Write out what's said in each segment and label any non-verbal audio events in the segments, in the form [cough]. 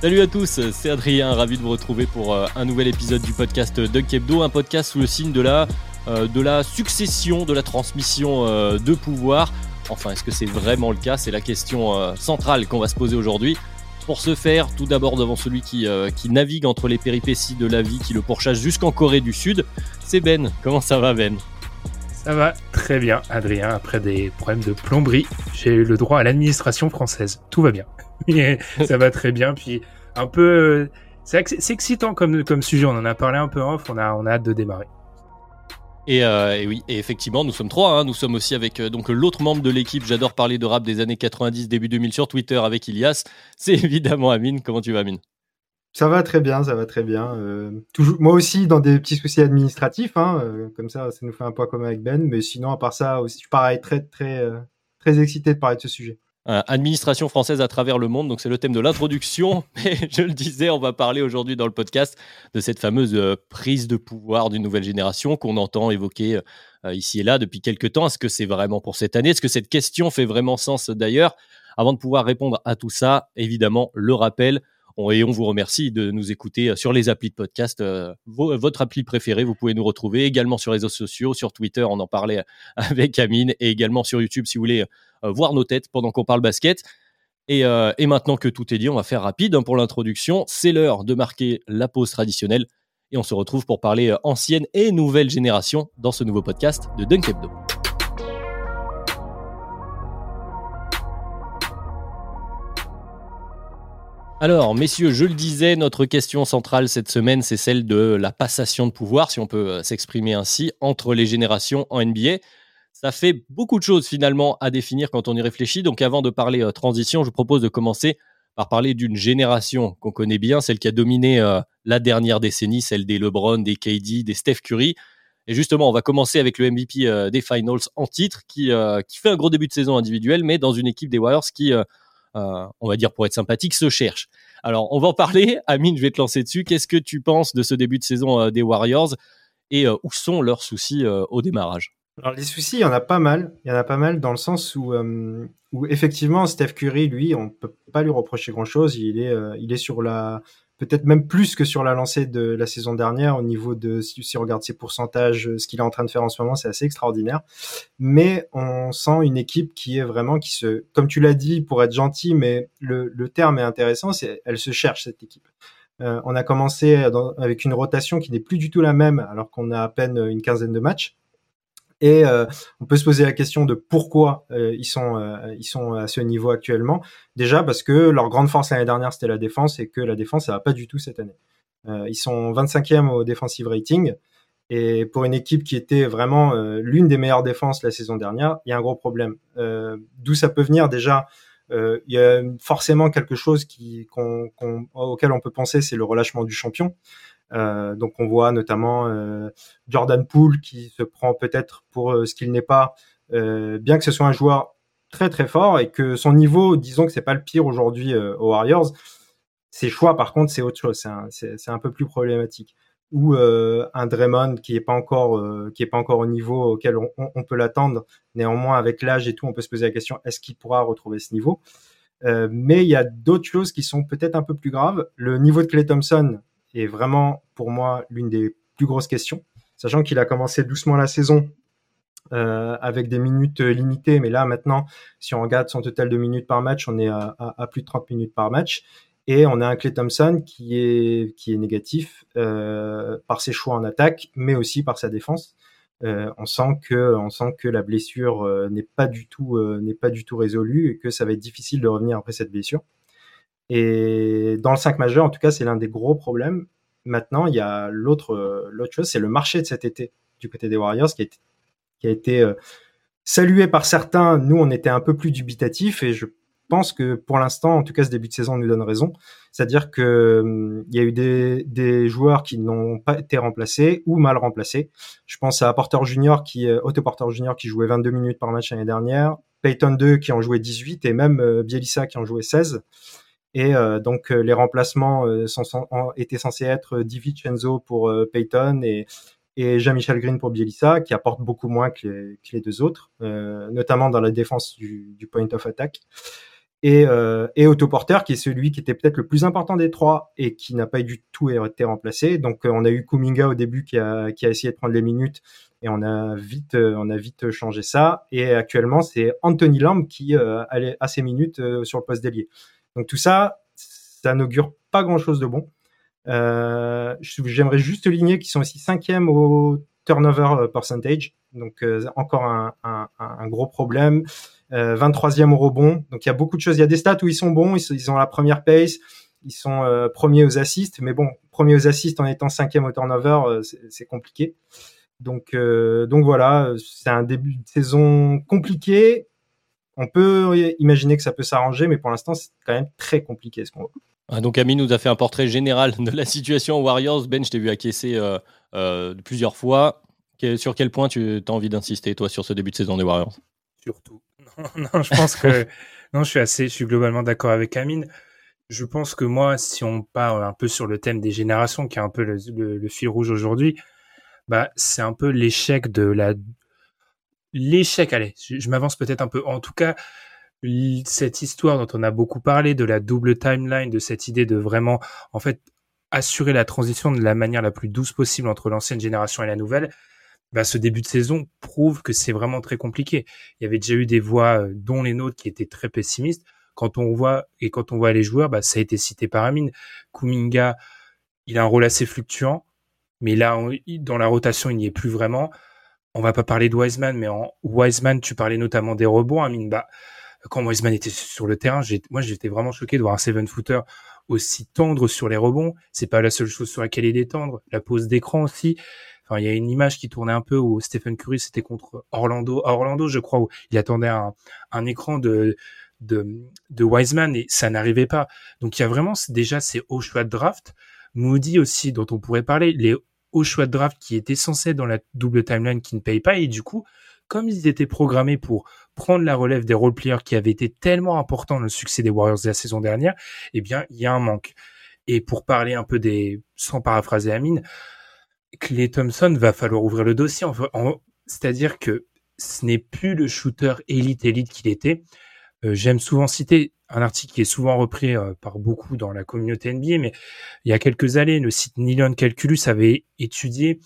Salut à tous, c'est Adrien, ravi de vous retrouver pour euh, un nouvel épisode du podcast Dunk Hebdo, un podcast sous le signe de la, euh, de la succession, de la transmission euh, de pouvoir. Enfin, est-ce que c'est vraiment le cas? C'est la question centrale qu'on va se poser aujourd'hui. Pour ce faire, tout d'abord devant celui qui, qui navigue entre les péripéties de la vie, qui le pourchasse jusqu'en Corée du Sud, c'est Ben. Comment ça va Ben? Ça va très bien, Adrien. Après des problèmes de plomberie, j'ai eu le droit à l'administration française. Tout va bien. [laughs] Ça va très bien. Puis un peu, euh, c'est excitant comme, sujet. On en a parlé un peu off. On a, on a hâte de démarrer. Et, euh, et oui, et effectivement, nous sommes trois. hein. Nous sommes aussi avec euh, l'autre membre de l'équipe. J'adore parler de rap des années 90, début 2000 sur Twitter avec Ilias. C'est évidemment Amine. Comment tu vas, Amine? Ça va très bien, ça va très bien. Euh, toujours, moi aussi dans des petits soucis administratifs, hein, euh, comme ça, ça nous fait un point commun avec Ben. Mais sinon, à part ça, aussi, je pareil, très très euh, très excité de parler de ce sujet. Administration française à travers le monde. Donc c'est le thème de l'introduction. [laughs] Mais je le disais, on va parler aujourd'hui dans le podcast de cette fameuse prise de pouvoir d'une nouvelle génération qu'on entend évoquer ici et là depuis quelques temps. Est-ce que c'est vraiment pour cette année? Est-ce que cette question fait vraiment sens d'ailleurs? Avant de pouvoir répondre à tout ça, évidemment, le rappel. Et on vous remercie de nous écouter euh, sur les applis de podcast, euh, vos- votre appli préférée. Vous pouvez nous retrouver également sur les réseaux sociaux, sur Twitter, on en parlait [laughs] avec Amine, et également sur YouTube si vous voulez euh, voir nos têtes pendant qu'on parle basket. Et, euh, maintenant que tout est dit, on va faire rapide hein, pour l'introduction. C'est l'heure de marquer la pause traditionnelle. Et on se retrouve pour parler euh, ancienne et nouvelle génération dans ce nouveau podcast de Dunk Hebdo. Alors, messieurs, je le disais, notre question centrale cette semaine, c'est celle de la passation de pouvoir, si on peut euh, s'exprimer ainsi, entre les générations en NBA. Ça fait beaucoup de choses finalement à définir quand on y réfléchit. Donc avant de parler euh, transition, je vous propose de commencer par parler d'une génération qu'on connaît bien, celle qui a dominé euh, la dernière décennie, celle des LeBron, des KD, des Steph Curry. Et justement, on va commencer avec le MVP des Finals en titre, qui, qui fait un gros début de saison individuel, mais dans une équipe des Warriors qui, euh, on va dire pour être sympathique, se cherche. Alors, on va en parler. [laughs] Amine, je vais te lancer dessus. Qu'est-ce que tu penses de ce début de saison euh, des Warriors et euh, où sont leurs soucis au démarrage? Alors les soucis, il y en a pas mal. Il y en a pas mal dans le sens où, où effectivement Steph Curry, lui, on peut pas lui reprocher grand-chose. Il est, il est sur la, peut-être même plus que sur la lancée de la saison dernière au niveau de, si, on regarde ses pourcentages, euh, ce qu'il est en train de faire en ce moment, c'est assez extraordinaire. Mais on sent une équipe qui est vraiment, qui se, comme tu l'as dit, pour être gentil, mais le, terme est intéressant, c'est, elle se cherche cette équipe. Euh, on a commencé avec une rotation qui n'est plus du tout la même, alors qu'on a à peine une quinzaine de matchs. Et euh, on peut se poser la question de pourquoi euh, ils sont euh, ils sont à ce niveau actuellement. Déjà parce que leur grande force l'année dernière c'était la défense et que la défense ça va pas du tout cette année. Euh, ils sont 25e au defensive rating et pour une équipe qui était vraiment euh, l'une des meilleures défenses la saison dernière, il y a un gros problème. Euh, D'où ça peut venir? Déjà Il y a forcément quelque chose qui qu'on qu'on- auquel on peut penser, c'est le relâchement du champion. Euh, donc on voit notamment euh, Jordan Poole qui se prend peut-être pour euh, ce qu'il n'est pas, euh, bien que ce soit un joueur très très fort et que son niveau, disons que c'est pas le pire aujourd'hui euh, aux Warriors. Ses choix, par contre, c'est autre chose. C'est un, un peu plus problématique. Ou un Draymond qui est pas encore qui est pas encore au niveau auquel on, on- on peut l'attendre. Néanmoins, avec l'âge et tout, on peut se poser la question est-ce qu'il pourra retrouver ce niveau? Mais il y a d'autres choses qui sont peut-être un peu plus graves. Le niveau de Clay Thompson est vraiment pour moi l'une des plus grosses questions, sachant qu'il a commencé doucement la saison euh, avec des minutes euh, limitées, mais là maintenant, si on regarde son total de minutes par match, on est à, à- à plus de 30 minutes par match. Et on a un Clay Thompson qui est, qui est négatif euh, par ses choix en attaque, mais aussi par sa défense. on sent que on sent que la blessure n'est pas du tout n'est pas du tout résolue et que ça va être difficile de revenir après cette blessure. Et dans le 5 majeur, en tout cas, c'est l'un des gros problèmes. Maintenant, il y a l'autre l'autre chose, c'est le marché de cet été du côté des Warriors qui a été, qui a été salué par certains. Nous, on était un peu plus dubitatifs et je pense que pour l'instant, en tout cas, ce début de saison nous donne raison. C'est-à-dire que hum, il y a eu des, des joueurs qui n'ont pas été remplacés ou mal remplacés. Je pense à Porter Junior qui, euh, Otto Porter Junior qui jouait 22 minutes par match l'année dernière, Peyton 2 qui en jouait 18 et même euh, Bielissa qui en jouait 16. Et euh, donc les remplacements étaient censés être DiVincenzo pour Peyton et et Jean-Michel Green pour Bielissa, qui apporte beaucoup moins que les, deux autres, euh, notamment dans la défense du, point of attack et, euh, et Autoporter qui est celui qui était peut-être le plus important des trois et qui n'a pas du tout été remplacé. Donc euh, on a eu Kuminga au début qui a, qui a essayé de prendre les minutes et on a vite euh, on a vite changé ça. Et actuellement c'est Anthony Lamb qui euh, a ses minutes euh, sur le poste d'ailier. Donc tout ça, ça n'augure pas grand-chose de bon. J'aimerais juste ligner qu'ils sont aussi cinquième au turnover percentage, donc encore un, gros problème. 23e euh, au rebond. Donc il y a beaucoup de choses. Il y a des stats où ils sont bons, ils, ont la première pace, ils sont euh, premiers aux assists, mais bon, premiers aux assists en étant cinquième au turnover, euh, c'est compliqué. Donc voilà, c'est un début de saison compliqué. On peut imaginer que ça peut s'arranger, mais pour l'instant, c'est quand même très compliqué ce qu'on voit. Ah, donc Amine nous a fait un portrait général de la situation aux Warriors. Ben, je t'ai vu acquiescer plusieurs fois. sur quel point tu as envie d'insister, toi, sur ce début de saison des Warriors? Surtout [laughs] non, je pense que non, je suis assez, je suis globalement d'accord avec Amine. Je pense que moi, si on part un peu sur le thème des générations, qui est un peu le, fil rouge aujourd'hui, bah c'est un peu l'échec de la l'échec. Allez, je, m'avance peut-être un peu. En tout cas, cette histoire dont on a beaucoup parlé, de la double timeline, de cette idée de vraiment, en fait, assurer la transition de la manière la plus douce possible entre l'ancienne génération et la nouvelle, bah, ce début de saison prouve que c'est vraiment très compliqué. Il y avait déjà eu des voix, euh, dont les nôtres, qui étaient très pessimistes. Quand on voit et quand on voit les joueurs, bah, ça a été cité par Amine. Kuminga, il a un rôle assez fluctuant, mais là, dans la rotation, il n'y est plus vraiment. On va pas parler de Wiseman, mais en Wiseman, tu parlais notamment des rebonds, Amine. Bah, quand Wiseman était sur le terrain, moi, j'étais vraiment choqué de voir un seven footer aussi tendre sur les rebonds. C'est pas la seule chose sur laquelle il est tendre. La pose d'écran aussi il y a une image qui tournait un peu où Stephen Curry c'était contre Orlando, Orlando, je crois, où il attendait un, un écran de, de, de Wiseman et ça n'arrivait pas. Donc il y a vraiment déjà ces hauts choix de draft. Moody aussi, dont on pourrait parler, les hauts choix de draft qui étaient censés dans la double timeline qui ne payent pas et du coup, comme ils étaient programmés pour prendre la relève des role players qui avaient été tellement importants dans le succès des Warriors de la saison dernière, eh bien, il y a un manque. Et pour parler un peu des, sans paraphraser Amine, Clay Thompson va falloir ouvrir le dossier. C'est-à-dire que ce n'est plus le shooter élite élite qu'il était. Euh, j'aime souvent citer un article qui est souvent repris euh, par beaucoup dans la communauté NBA, mais il y a quelques années, le site Nylon Calculus avait étudié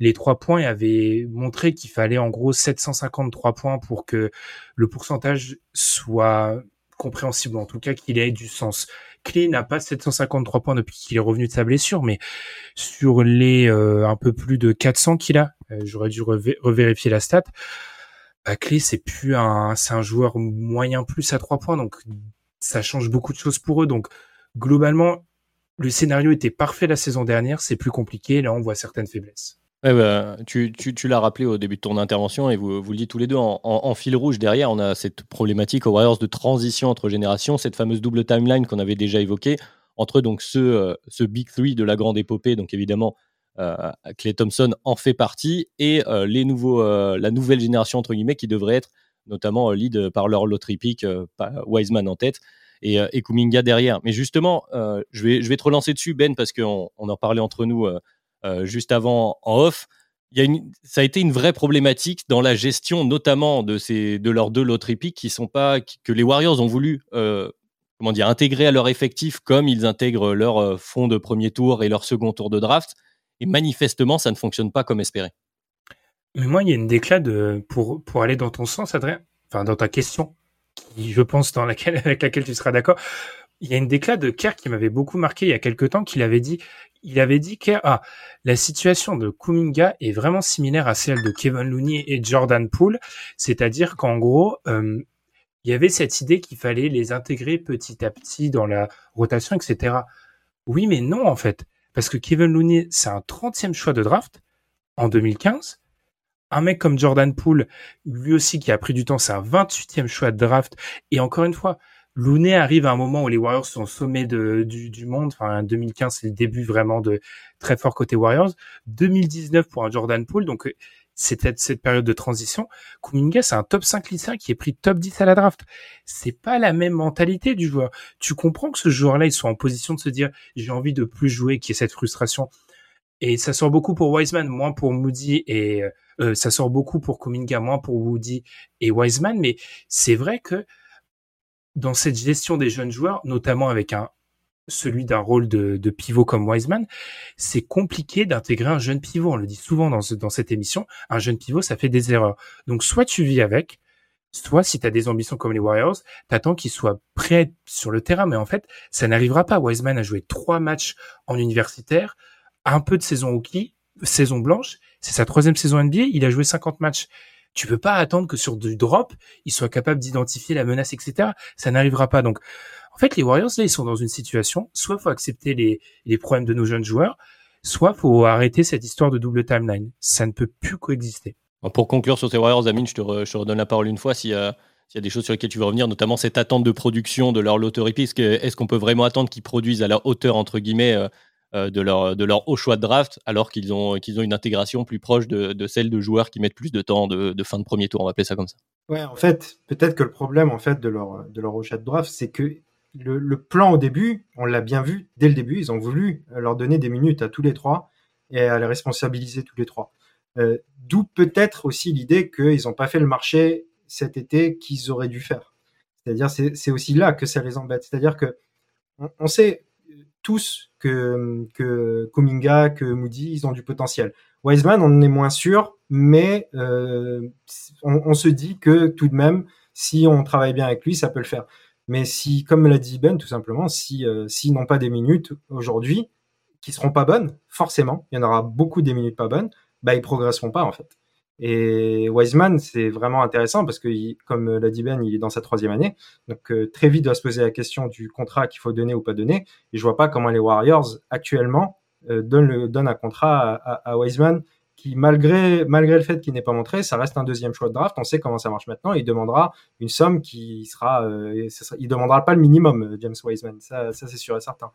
les trois points et avait montré qu'il fallait en gros 753 points pour que le pourcentage soit compréhensible, en tout cas qu'il ait du sens. Clé n'a pas 753 points depuis qu'il est revenu de sa blessure, mais sur les euh, un peu plus de 400 qu'il a, euh, j'aurais dû revérifier la stat. Bah, Clé, c'est plus un, c'est un joueur moyen plus à 3 points, donc ça change beaucoup de choses pour eux. Donc globalement, le scénario était parfait la saison dernière, c'est plus compliqué. Là, on voit certaines faiblesses. Bah, tu, l'as rappelé au début de ton intervention et vous, vous le dites tous les deux en, fil rouge derrière, on a cette problématique aux Warriors de transition entre générations, cette fameuse double timeline qu'on avait déjà évoquée entre donc ce, euh, Big Three de la grande épopée, donc évidemment euh, Clay Thompson en fait partie, et euh, la nouvelle génération entre guillemets qui devrait être notamment lead par leur lottery pick, Wiseman en tête et, et, Kuminga derrière. Mais justement, je, vais, je vais te relancer dessus Ben parce qu'on on en parlait entre nous euh, juste avant en off. Ça a été une vraie problématique dans la gestion, notamment de ces, de leurs deux loteries qui sont pas, que les Warriors ont voulu, euh, comment dire, intégrer à leur effectif comme ils intègrent leur euh, fonds de premier tour et leur second tour de draft. Et manifestement, ça ne fonctionne pas comme espéré. Mais moi, il y a une déclat de, pour, pour aller dans ton sens, Adrien, enfin, dans ta question, qui, je pense, dans laquelle, [laughs] avec laquelle tu seras d'accord. il y a une déclat de Kerr qui m'avait beaucoup marqué il y a quelques temps, qu'il avait dit, il avait dit que ah, la situation de Kuminga est vraiment similaire à celle de Kevin Looney et Jordan Poole, c'est-à-dire qu'en gros, euh, il y avait cette idée qu'il fallait les intégrer petit à petit dans la rotation, etc. Oui, mais non, en fait. Parce que Kevin Looney, c'est un 30e choix de draft en 2015. Un mec comme Jordan Poole, lui aussi qui a pris du temps, c'est un 28e choix de draft. Et encore une fois, Looney arrive à un moment où les Warriors sont au sommet de, du, monde. Enfin, 2015, c'est le début vraiment de très fort côté Warriors. 2019 pour un Jordan Poole. Donc, euh, c'était cette période de transition. Kuminga, c'est un top 5 lycéen qui est pris top 10 à la draft. C'est pas la même mentalité du joueur. Tu comprends que ce joueur-là, il soit en position de se dire, j'ai envie de plus jouer, qui est cette frustration. Et ça sort beaucoup pour Wiseman, moins pour Moody et euh, euh ça sort beaucoup pour Kuminga, moins pour Woody et Wiseman. Mais c'est vrai que dans cette gestion des jeunes joueurs, notamment avec un celui d'un rôle de, pivot comme Wiseman, c'est compliqué d'intégrer un jeune pivot. On le dit souvent dans, dans cette émission, un jeune pivot, ça fait des erreurs. Donc soit tu vis avec, soit si tu as des ambitions comme les Warriors, t'attends qu'il soit prêt sur le terrain. Mais en fait, ça n'arrivera pas. Wiseman a joué trois matchs en universitaire, un peu de saison hockey, saison blanche. C'est sa troisième saison NBA. Il a joué 50 matchs tu peux pas attendre que sur du drop, ils soient capables d'identifier la menace, etc. Ça n'arrivera pas. Donc, en fait, les Warriors, là, ils sont dans une situation, soit faut accepter les, les problèmes de nos jeunes joueurs, soit faut arrêter cette histoire de double timeline. Ça ne peut plus coexister. Pour conclure sur ces Warriors, Amine, je te, redonne la parole une fois s'il y, a, des choses sur lesquelles tu veux revenir, notamment cette attente de production de leur loterie. Est-ce, est-ce qu'on peut vraiment attendre qu'ils produisent à la hauteur, entre guillemets, euh, de, leur, de leur haut choix de draft, alors qu'ils ont, ont une intégration plus proche de, de, celle de joueurs qui mettent plus de temps de, de, fin de premier tour, on va appeler ça comme ça. Ouais, en fait, peut-être que le problème en fait de leur, de leur haut choix de draft, c'est que le, le, plan au début, on l'a bien vu dès le début, ils ont voulu leur donner des minutes à tous les trois et à les responsabiliser tous les trois. Euh, D'où peut-être aussi l'idée qu'ils n'ont pas fait le marché cet été qu'ils auraient dû faire. C'est-à-dire, c'est aussi là que ça les embête. C'est-à-dire que on sait, tous que, que que Moody, ils ont du potentiel. Wiseman, on en est moins sûr, mais euh, on, on, se dit que tout de même, si on travaille bien avec lui, ça peut le faire. Mais si, comme l'a dit Ben, tout simplement, si euh, s'ils n'ont pas des minutes aujourd'hui, qui seront pas bonnes, forcément, il y en aura beaucoup des minutes pas bonnes, bah ils progresseront pas en fait. Et Wiseman, c'est vraiment intéressant parce que, comme l'a dit Ben, il est dans sa troisième année. Donc, euh, très vite, doit se poser la question du contrat qu'il faut donner ou pas donner. Et je vois pas comment les Warriors, actuellement, euh, donnent, le, donnent un contrat à, à, à, Wiseman qui, malgré, malgré le fait qu'il n'est pas montré, ça reste un deuxième choix de draft. On sait comment ça marche maintenant. Il demandera une somme qui sera, euh, il demandera pas le minimum, euh, James Wiseman. Ça, ça c'est sûr et certain.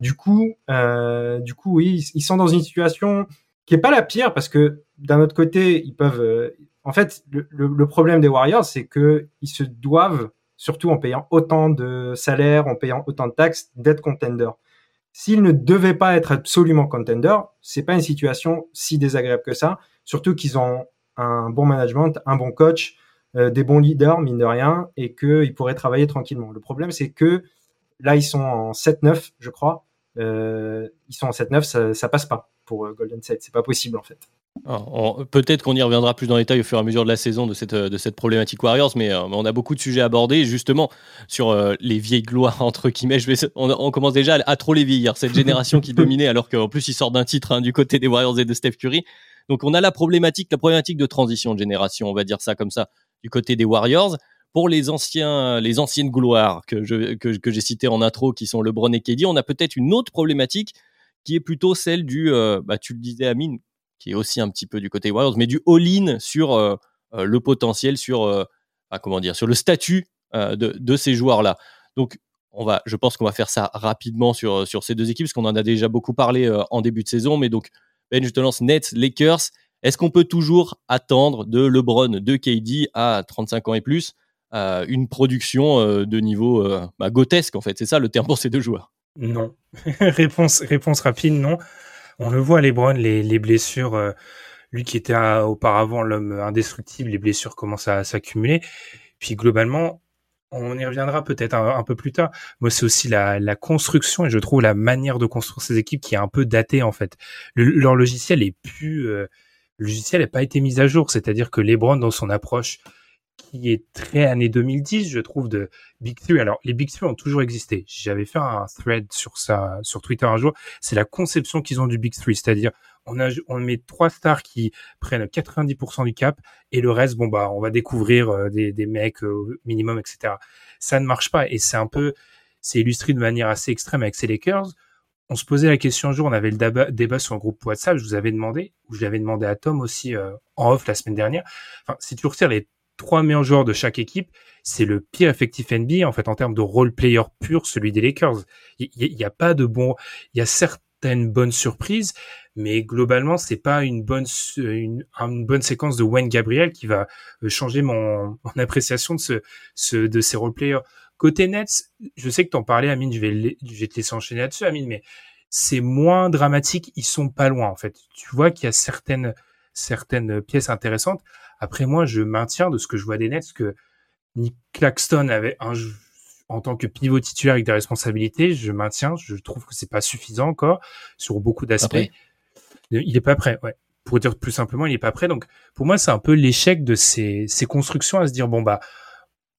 Du coup, euh, du coup, oui, ils sont dans une situation qui est pas la pire parce que d'un autre côté, ils peuvent. Euh, en fait, le, le, le, problème des Warriors, c'est que ils se doivent, surtout en payant autant de salaires, en payant autant de taxes, d'être contender. S'ils ne devaient pas être absolument contender, c'est pas une situation si désagréable que ça. Surtout qu'ils ont un bon management, un bon coach, euh, des bons leaders, mine de rien, et qu'ils pourraient travailler tranquillement. Le problème, c'est que là, ils sont en 7-9, je crois. Euh, ils sont en 7-9, ça, ça passe pas pour euh, Golden State. C'est pas possible en fait. Peut-être qu'on y reviendra plus dans les détail au fur et à mesure de la saison de cette, de cette problématique Warriors, mais euh, on a beaucoup de sujets à aborder. Justement, sur euh, les vieilles gloires, [laughs] entre guillemets, je vais, on, on, commence déjà à, à trop les vieillir. Cette génération qui [laughs] dominait, alors qu'en plus, ils sortent d'un titre hein, du côté des Warriors et de Steph Curry. Donc, on a la problématique, la problématique de transition de génération, on va dire ça comme ça, du côté des Warriors. Pour les anciens, les anciennes gloires que, que, j'ai citées en intro, qui sont LeBron et KD, on a peut-être une autre problématique qui est plutôt celle du, euh, bah, tu le disais, Amine, qui est aussi un petit peu du côté Warriors, mais du all-in sur euh, euh, le potentiel, sur, euh, ah, comment dire, sur le statut de, de, ces joueurs-là. Donc, on va, je pense qu'on va faire ça rapidement sur, sur ces deux équipes, parce qu'on en a déjà beaucoup parlé en début de saison. Mais donc, Ben, je te lance Nets, Lakers. Est-ce qu'on peut toujours attendre de LeBron, de KD à 35 ans et plus? Une production de niveau bah, grotesque, en fait C'est ça le terme pour ces deux joueurs Non. [laughs] réponse, rapide, non. On le voit, les, les blessures, euh, lui qui était euh, auparavant l'homme indestructible, les blessures commencent à s'accumuler. Puis globalement, on y reviendra peut-être un, peu plus tard. Moi, c'est aussi la, la, construction et je trouve la manière de construire ces équipes qui est un peu datée en fait. Le, leur logiciel est plus, euh, le logiciel n'a pas été mis à jour. C'est-à-dire que LeBron dans son approche qui est très année 2010, je trouve, de Big Three. Alors, les Big Three ont toujours existé. J'avais fait un thread sur ça, sur Twitter un jour. C'est la conception qu'ils ont du Big Three. C'est-à-dire, on met trois stars qui prennent 90% du cap et le reste, bon, bah, on va découvrir euh, des, mecs euh, minimum, etc. Ça ne marche pas et c'est un peu, c'est illustré de manière assez extrême avec ces Lakers. On se posait la question un jour, on avait le débat, sur un groupe WhatsApp, je vous avais demandé, ou je l'avais demandé à Tom aussi euh, en off la semaine dernière. Enfin, si tu retires les trois meilleurs joueurs de chaque équipe, c'est le pire effectif NBA en fait en termes de role player pur, celui des Lakers. Il n'y a, pas de bon, il y a certaines bonnes surprises, mais globalement c'est pas une bonne une, bonne séquence de Wayne Gabriel qui va euh, changer mon, [laughs] mon appréciation de ce, ce de ces role players. Côté Nets, je sais que t'en parlais, Amine, je vais, je vais te laisser enchaîner là-dessus, Amine, mais c'est moins dramatique, ils sont pas loin en fait. Tu vois qu'il y a certaines certaines pièces intéressantes. Après moi, je maintiens de ce que je vois des Nets que Nick Claxton avait un en tant que pivot titulaire avec des responsabilités, je maintiens, je trouve que c'est pas suffisant encore sur beaucoup d'aspects. Il est pas prêt, ouais. Pour dire plus simplement, il est pas prêt. Donc, pour moi, c'est un peu l'échec de ces, ces constructions à se dire, bon, bah,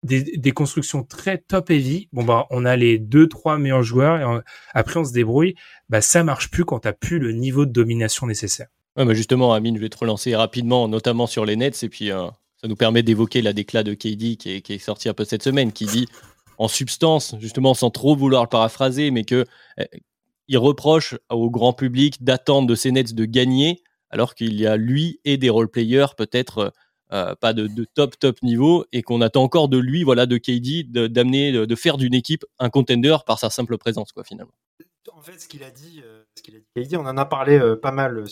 des, des, constructions très top heavy. Bon, bah, on a les deux, trois meilleurs joueurs et après, on se débrouille. Bah, ça marche plus quand t'as plus le niveau de domination nécessaire. Bah justement, Amine, je vais te relancer rapidement, notamment sur les Nets, et puis euh, ça nous permet d'évoquer la déclat de KD qui est, qui est sorti un peu cette semaine, qui dit en substance, justement, sans trop vouloir le paraphraser, mais que euh, il reproche au grand public d'attendre de ces Nets de gagner, alors qu'il y a lui et des role players peut-être euh, pas de, de, top top niveau, et qu'on attend encore de lui, voilà, de KD, d'amener, de, de, faire d'une équipe un contender par sa simple présence, quoi, finalement. En fait, ce qu'il a dit il dit, on en a parlé euh, pas mal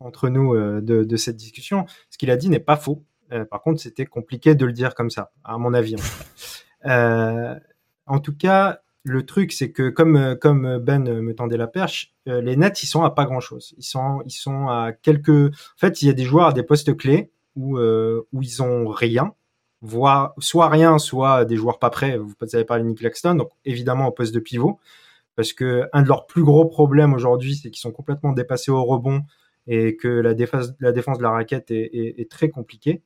entre nous euh, de, cette discussion. Ce qu'il a dit n'est pas faux. Euh, par contre, c'était compliqué de le dire comme ça, à mon avis. En, tout cas, le truc, c'est que comme, comme Ben me tendait la perche, les Nets, ils sont à pas grand chose. Ils sont, ils sont à quelques. En fait, il y a des joueurs à des postes clés où, où ils ont rien, voire soit rien, soit des joueurs pas prêts. Vous savez pas Nick Claxton, donc évidemment au poste de pivot parce que un de leurs plus gros problèmes aujourd'hui, c'est qu'ils sont complètement dépassés au rebond et que la défense, de la raquette est, très compliquée.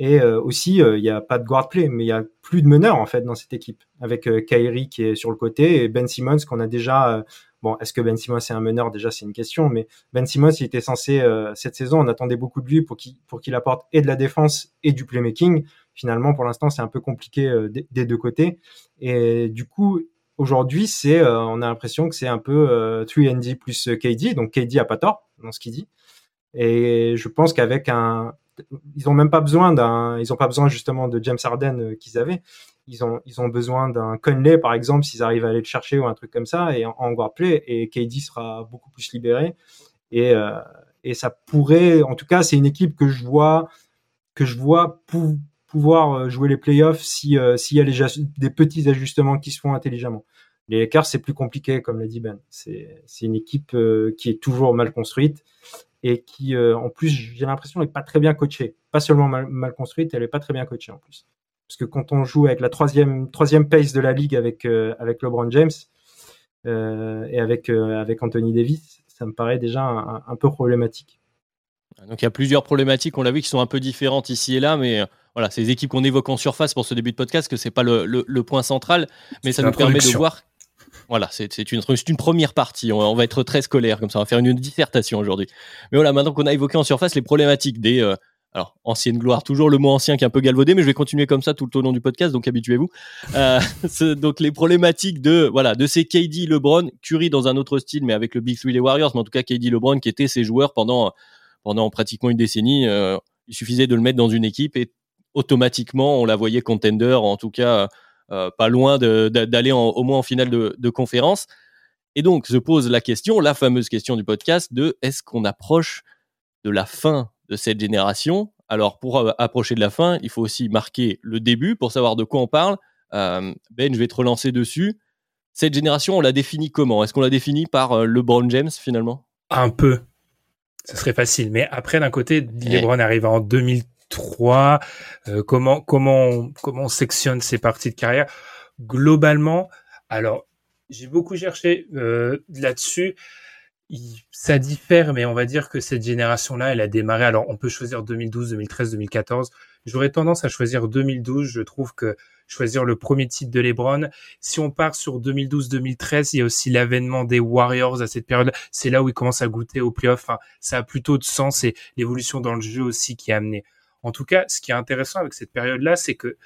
Et euh, aussi, euh, il n'y a pas de guard play, mais il y a plus de meneur en fait dans cette équipe, avec euh, Kyrie qui est sur le côté et Ben Simmons qu'on a déjà. bon, est-ce que Ben Simmons est un meneur? Déjà, c'est une question, mais Ben Simmons, il était censé cette saison, on attendait beaucoup de lui pour qu'il apporte et de la défense et du playmaking. Finalement, pour l'instant, c'est un peu compliqué des deux côtés. Et du coup, Aujourd'hui, c'est, euh, on a l'impression que c'est un peu euh, 3ND plus KD, donc KD a pas tort dans ce qu'il dit. Et je pense qu'avec un, ils ont même pas besoin d'un, ils ont pas besoin justement de James Harden euh, qu'ils avaient. Ils ont, ils ont besoin d'un Conley par exemple s'ils arrivent à aller le chercher ou un truc comme ça et en, en et KD sera beaucoup plus libéré et euh, et ça pourrait, en tout cas, c'est une équipe que je vois que je vois pour, pouvoir euh, jouer les playoffs si euh, s'il y a des petits ajustements qui se font intelligemment. Les Lakers, c'est plus compliqué, comme l'a dit Ben. C'est une équipe euh, qui est toujours mal construite et qui, en plus, j'ai l'impression, n'est pas très bien coachée. Pas seulement mal, mal, construite, elle est pas très bien coachée en plus. Parce que quand on joue avec la troisième troisième pace de la ligue avec avec LeBron James et avec avec Anthony Davis, ça me paraît déjà un, un peu problématique. Donc il y a plusieurs problématiques, on l'a vu, qui sont un peu différentes ici et là, mais voilà, ces équipes qu'on évoque en surface pour ce début de podcast, que c'est pas le, le, point central, mais ça nous permet de voir. Voilà, c'est une, une première partie. On, va être très scolaire comme ça. On va faire une, dissertation aujourd'hui. Mais voilà, maintenant qu'on a évoqué en surface les problématiques des euh, alors ancienne gloire, toujours le mot ancien qui est un peu galvaudé, mais je vais continuer comme ça tout au long du podcast, donc habituez-vous. Euh, [laughs] donc les problématiques de voilà de ces KD, LeBron, Curry dans un autre style, mais avec le Big Three des Warriors, mais en tout cas KD, LeBron qui étaient ces joueurs pendant pendant pratiquement une décennie. Euh, il suffisait de le mettre dans une équipe et automatiquement, on la voyait contender, en tout cas euh, pas loin d'aller au moins en finale de, conférence. Et donc, se pose la question, la fameuse question du podcast de est-ce qu'on approche de la fin de cette génération? Alors, pour euh, approcher de la fin, il faut aussi marquer le début pour savoir de quoi on parle. Euh, ben, je vais te relancer dessus. Cette génération, on la définit comment? Est-ce qu'on la définit par LeBron James finalement? Un peu. Ce serait facile. Mais après, d'un côté, LeBron arrive en 2000 3 euh, comment comment comment on sectionne ces parties de carrière globalement alors j'ai beaucoup cherché euh, là-dessus ça diffère mais on va dire que cette génération là elle a démarré alors on peut choisir 2012 2013 2014 j'aurais tendance à choisir 2012. Je trouve que choisir le premier titre de LeBron. Si on part sur 2012-2013, il y a aussi l'avènement des Warriors à cette période. C'est là où ils commencent à goûter au playoff. Enfin, ça a plutôt de sens et l'évolution dans le jeu aussi qui a amené. En tout cas, ce qui est intéressant avec cette période-là, c'est que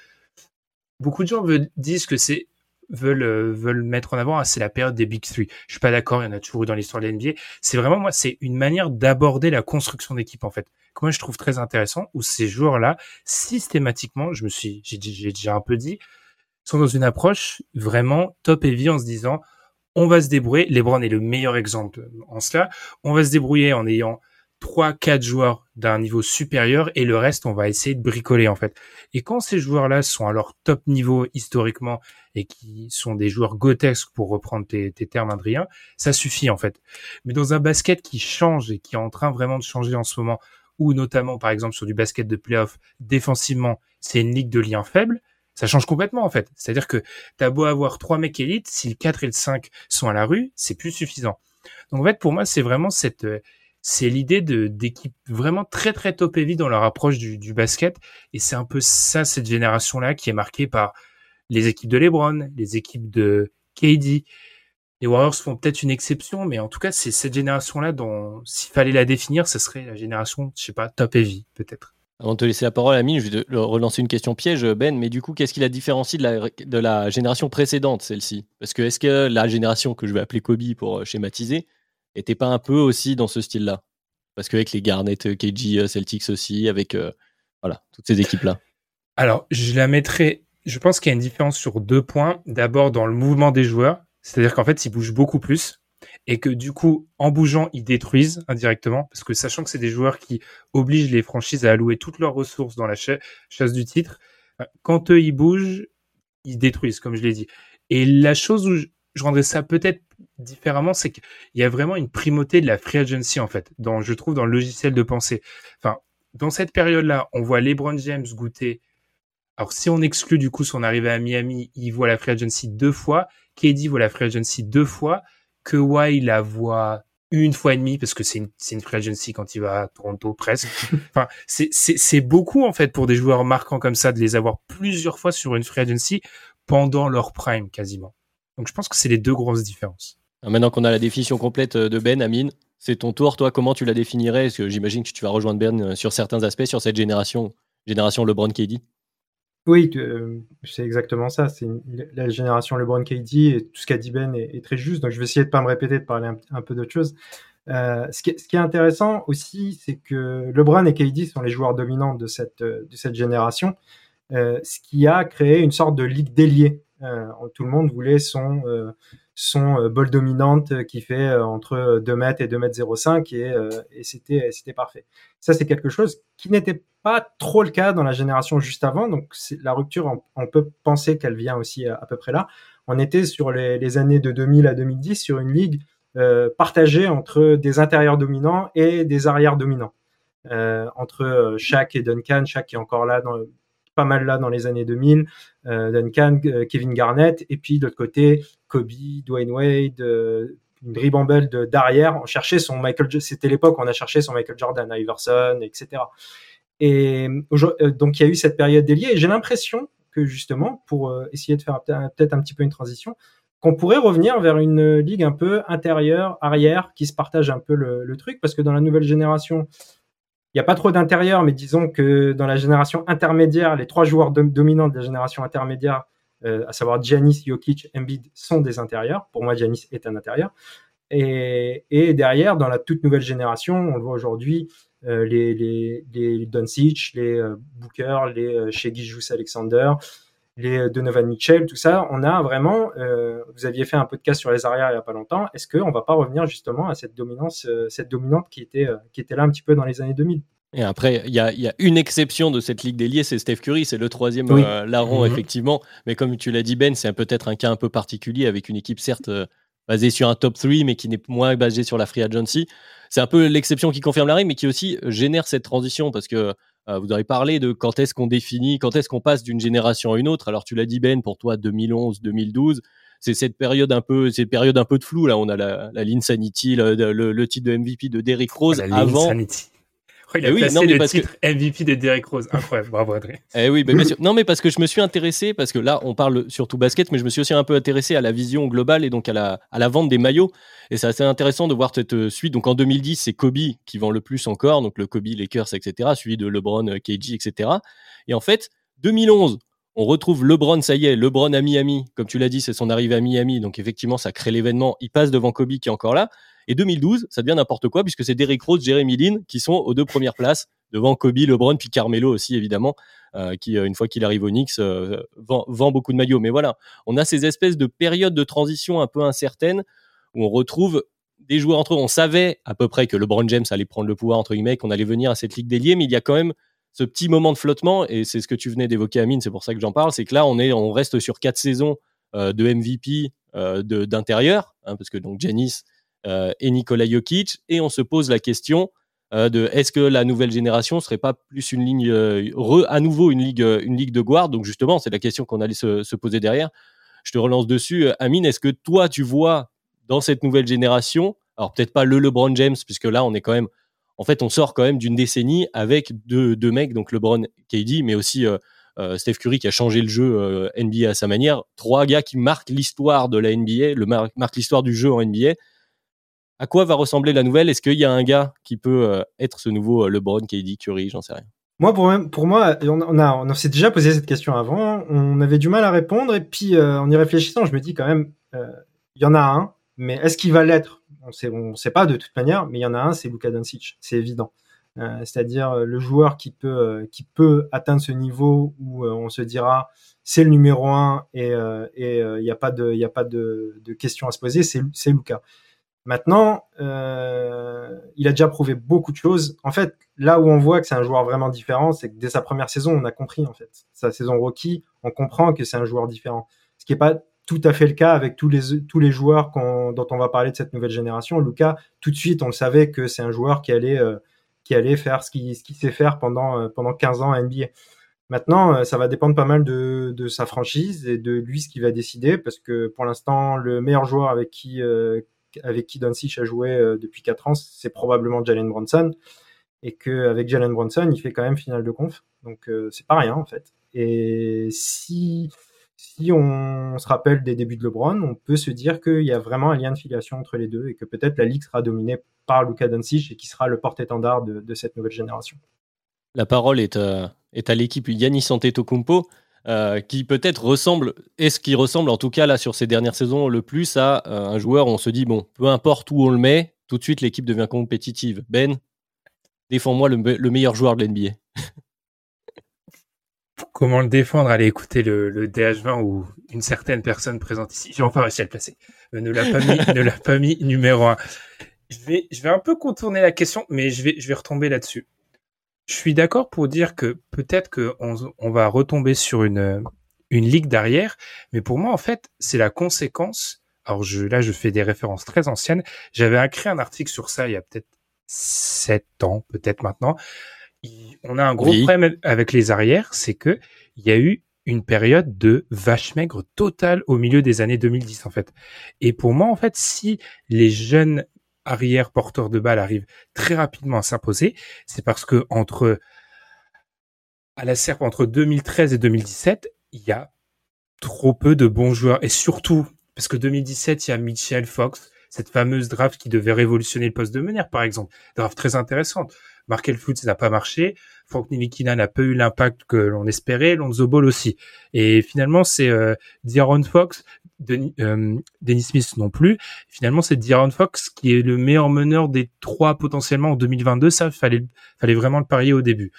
beaucoup de gens disent que c'est veulent euh, mettre en avant ah, c'est la période des big three. Je suis pas d'accord, il y en a toujours eu dans l'histoire de l'NBA. C'est vraiment moi, c'est une manière d'aborder la construction d'équipe en fait. Que moi je trouve très intéressant où ces joueurs-là systématiquement, je me suis j'ai déjà un peu dit, sont dans une approche vraiment top heavy en se disant on va se débrouiller. LeBron est le meilleur exemple en cela. On va se débrouiller en ayant trois, quatre joueurs d'un niveau supérieur et le reste, on va essayer de bricoler en fait. Et quand ces joueurs-là sont à leur top niveau historiquement et qui sont des joueurs grotesques pour reprendre tes, termes Adrien, ça suffit en fait. Mais dans un basket qui change et qui est en train vraiment de changer en ce moment, ou notamment par exemple sur du basket de playoff, défensivement, c'est une ligue de liens faibles, ça change complètement en fait. C'est-à-dire que t'as beau avoir trois mecs élites, si le 4 et le 5 sont à la rue, c'est plus suffisant. Donc en fait pour moi c'est vraiment cette c'est l'idée d'équipes vraiment très très top heavy dans leur approche du, basket et c'est un peu ça cette génération là qui est marquée par les équipes de LeBron, les équipes de KD. Les Warriors font peut-être une exception, mais en tout cas, c'est cette génération-là dont, s'il fallait la définir, ce serait la génération, je sais pas, top heavy, peut-être. Avant de te laisser la parole, Amine, je vais te relancer une question piège, Ben. Mais du coup, qu'est-ce qui la différencie de la, de la génération précédente, celle-ci? Parce que est-ce que la génération que je vais appeler Kobe pour euh, était pas un peu aussi dans ce style-là? Parce qu'avec les Garnett, euh, KG, euh, Celtics aussi, avec euh, voilà, toutes ces équipes-là. Alors, je la mettrais. Je pense qu'il y a une différence sur deux points. D'abord, dans le mouvement des joueurs, c'est-à-dire qu'en fait, ils bougent beaucoup plus et que du coup, en bougeant, ils détruisent indirectement, parce que sachant que c'est des joueurs qui obligent les franchises à allouer toutes leurs ressources dans la chasse du titre, quand eux, ils bougent, ils détruisent, comme je l'ai dit. Et la chose où je rendrais ça peut-être différemment, c'est qu'il y a vraiment une primauté de la free agency en fait, dans je trouve dans le logiciel de pensée. Enfin, dans cette période-là, on voit LeBron James goûter. Alors si on exclut du coup son arrivée à Miami, il voit la free agency deux fois, KD voit la free agency deux fois, Kawhi la voit une fois et demie parce que c'est une, une free agency quand il va à Toronto presque. [laughs] enfin, c'est beaucoup en fait pour des joueurs marquants comme ça de les avoir plusieurs fois sur une free agency pendant leur prime quasiment. Donc je pense que c'est les deux grosses différences. Maintenant qu'on a la définition complète euh, de Ben, Amine, c'est ton tour. Toi, comment tu la définirais? Parce que j'imagine que tu vas rejoindre Ben euh, sur certains aspects, sur cette génération, génération LeBron KD. Oui, euh, c'est exactement ça. C'est la génération LeBron KD et tout ce qu'a dit Ben est, très juste. Donc je vais essayer de pas me répéter, de parler un, peu d'autre chose. ce, qui est, intéressant aussi, c'est que LeBron et KD sont les joueurs dominants de cette, génération, ce qui a créé une sorte de ligue déliée tout le monde voulait son, son euh, bol dominante qui fait entre 2 mètres et 2 mètres 05 et, et c'était, c'était parfait. Ça, c'est quelque chose qui n'était pas trop le cas dans la génération juste avant. Donc, la rupture, on, peut penser qu'elle vient aussi à, peu près là. On était sur les, années de 2000 à 2010 sur une ligue partagée entre des intérieurs dominants et des arrières dominants. entre Shaq et Duncan, Shaq est encore là dans, pas mal là dans les années 2000, euh, Duncan, euh, Kevin Garnett, et puis de l'autre côté, Kobe, Dwayne Wade, euh, une ribambelle d'arrière. On cherchait son Michael, c'était l'époque où on a cherché son Michael Jordan, Iverson, etc. Et donc il y a eu cette période déliée, et j'ai l'impression que justement, pour essayer de faire peut-être un petit peu une transition, qu'on pourrait revenir vers une ligue un peu intérieure, arrière, qui se partage un peu le, truc, parce que dans la nouvelle génération, n'y a pas trop d'intérieur, mais disons que dans la génération intermédiaire, les trois joueurs dominants de la génération intermédiaire, euh, à savoir Giannis, Jokic, Embiid, sont des intérieurs. Pour moi, Giannis est un intérieur. Et, et derrière, dans la toute nouvelle génération, on le voit aujourd'hui, euh, les, les, les Doncic, les euh, Booker, les euh, Shea Alexander, les Donovan Mitchell, tout ça, on a vraiment, euh, vous aviez fait un podcast sur les arrières il n'y a pas longtemps, est-ce qu'on va pas revenir justement à cette dominance, euh, cette dominante qui était, euh, qui était là un petit peu dans les années 2000 et après, il y a, y a, une exception de cette ligue déliée, c'est Steph Curry, c'est le troisième larron, mhm. effectivement. Mais comme tu l'as dit, Ben, c'est peut-être un cas un peu particulier avec une équipe, certes, basée sur un top 3, mais qui n'est moins basée sur la free agency. C'est un peu l'exception qui confirme la règle, mais qui aussi génère cette transition parce que euh, vous avez parlé de quand est-ce qu'on définit, quand est-ce qu'on passe d'une génération à une autre. Alors tu l'as dit Ben, pour toi 2011, 2012, c'est cette période un peu, cette période un peu de flou là. On a la, la Lean Sanity, le, le, titre de MVP de Derrick Rose la avant. Sanity. Il a oui, placé non, mais le parce que- titre MVP de Derrick Rose. Incroyable, bravo Adrien. [laughs] Eh oui, bien sûr. [laughs] Non, mais parce que je me suis intéressé, parce que là, on parle surtout basket, mais je me suis aussi un peu intéressé à la vision globale et donc à la, à la vente des maillots. Et c'est assez intéressant de voir cette euh, suite. Donc en 2010, c'est Kobe qui vend le plus encore, donc le Kobe, Lakers, etc., suivi de LeBron, euh, KG, etc. Et en fait, 2011, on retrouve LeBron, ça y est, LeBron à Miami. Comme tu l'as dit, c'est son arrivée à Miami, donc effectivement, ça crée l'événement. Il passe devant Kobe qui est encore là. Et 2012, ça devient n'importe quoi, puisque c'est Derrick Rose, Jeremy Lin qui sont aux deux premières places, devant Kobe, LeBron, puis Carmelo aussi, évidemment euh, qui, euh, une fois qu'il arrive au Knicks, euh, vend, beaucoup de maillots. Mais voilà, on a ces espèces de périodes de transition un peu incertaines où on retrouve des joueurs entre eux. On savait à peu près que LeBron James allait prendre le pouvoir, entre guillemets, qu'on allait venir à cette ligue déliée, mais il y a quand même ce petit moment de flottement, et c'est ce que tu venais d'évoquer, Amine, c'est pour ça que j'en parle, c'est que là, on, est, on reste sur quatre saisons de MVP d'intérieur, hein, parce que donc Janis euh, et Nikola Jokic, et on se pose la question euh, de est-ce que la nouvelle génération serait pas plus une ligne euh, à nouveau une ligue euh, une ligue de guard? Donc justement c'est la question qu'on allait se, se poser derrière. Je te relance dessus Euh, Amine est-ce que toi tu vois dans cette nouvelle génération alors peut-être pas le LeBron James puisque là on est quand même en fait on sort quand même d'une décennie avec deux, deux mecs donc LeBron KD mais aussi euh, euh, Steph Curry qui a changé le jeu euh, NBA à sa manière. Trois gars qui marquent l'histoire de la NBA le mar- marquent l'histoire du jeu en NBA à quoi va ressembler la nouvelle? Est-ce qu'il y a un gars qui peut euh, être ce nouveau euh, LeBron, KD, Curry? J'en sais rien. Moi, pour, moi, on, on s'est déjà posé cette question avant. On avait du mal à répondre. Et puis, euh, en y réfléchissant, je me dis quand même, il y en a un. Mais est-ce qu'il va l'être? On on sait pas de toute manière. Mais il y en a un, c'est Luka Doncic. C'est évident. C'est-à-dire le joueur qui peut, qui peut atteindre ce niveau où on se dira, c'est le numéro un et il n'y a pas de, y a pas de, de à se poser. C'est, c'est Luka. Maintenant, euh, il a déjà prouvé beaucoup de choses. En fait, là où on voit que c'est un joueur vraiment différent, c'est que dès sa première saison, on a compris en fait. Sa saison rookie, on comprend que c'est un joueur différent. Ce qui n'est pas tout à fait le cas avec tous les tous les joueurs qu'on- dont on va parler de cette nouvelle génération. Luca, tout de suite, on le savait que c'est un joueur qui allait euh, qui allait faire ce qu'il ce qu'il sait faire pendant euh, pendant 15 ans à NBA. Maintenant, euh, ça va dépendre pas mal de, de sa franchise et de lui ce qu'il va décider, parce que pour l'instant, le meilleur joueur avec qui euh, avec qui Doncic a joué euh, depuis 4 ans, c'est probablement Jalen Brunson, et que avec Jalen Brunson, il fait quand même finale de conf, donc euh, c'est pas rien en fait. Et si si on se rappelle des débuts de LeBron, on peut se dire qu'il y a vraiment un lien de filiation entre les deux et que peut-être la ligue sera dominée par Luka Doncic et qui sera le porte-étendard de, cette nouvelle génération. La parole est à, est à l'équipe Yannis Antetokounmpo, euh, qui peut-être ressemble, est-ce qui ressemble en tout cas là sur ces dernières saisons le plus à euh, un joueur où on se dit bon, peu importe où on le met, tout de suite l'équipe devient compétitive. Ben, défends-moi le, me- le meilleur joueur de l'NBA. [laughs] Comment le défendre Allez écouter le, le DH20 où une certaine personne présente ici, j'ai enfin réussi à le placer, euh, ne l'a pas mis, [laughs] ne l'a pas mis numéro un. Je vais, je vais un peu contourner la question, mais je vais, je vais retomber là-dessus. Je suis d'accord pour dire que peut-être que on, on va retomber sur une, une ligue d'arrière, mais pour moi, en fait, c'est la conséquence. Alors je, là, je fais des références très anciennes. J'avais écrit un article sur ça il y a peut-être sept ans, peut-être maintenant. Il- on a un gros Oui. problème avec les arrières, c'est que il y a eu une période de vache maigre totale au milieu des années 2010 en fait. Et pour moi en fait, si les jeunes arrières porteurs de balles arrivent très rapidement à s'imposer, c'est parce que entre à la serpe entre 2013 et 2017, il y a trop peu de bons joueurs. Et surtout parce que 2017, il y a Mitchell Fox, cette fameuse draft qui devait révolutionner le poste de meneur par exemple, draft très intéressante. Markel Fultz n'a pas marché, Frank Nilikina n'a pas eu l'impact que l'on espérait, Lonzo Ball aussi. Et finalement, c'est euh, Fox, Denis, euh, Smith non plus. Finalement, c'est D'Aaron Fox qui est le meilleur meneur des trois potentiellement en 2022. Ça, fallait, fallait vraiment le parier au début.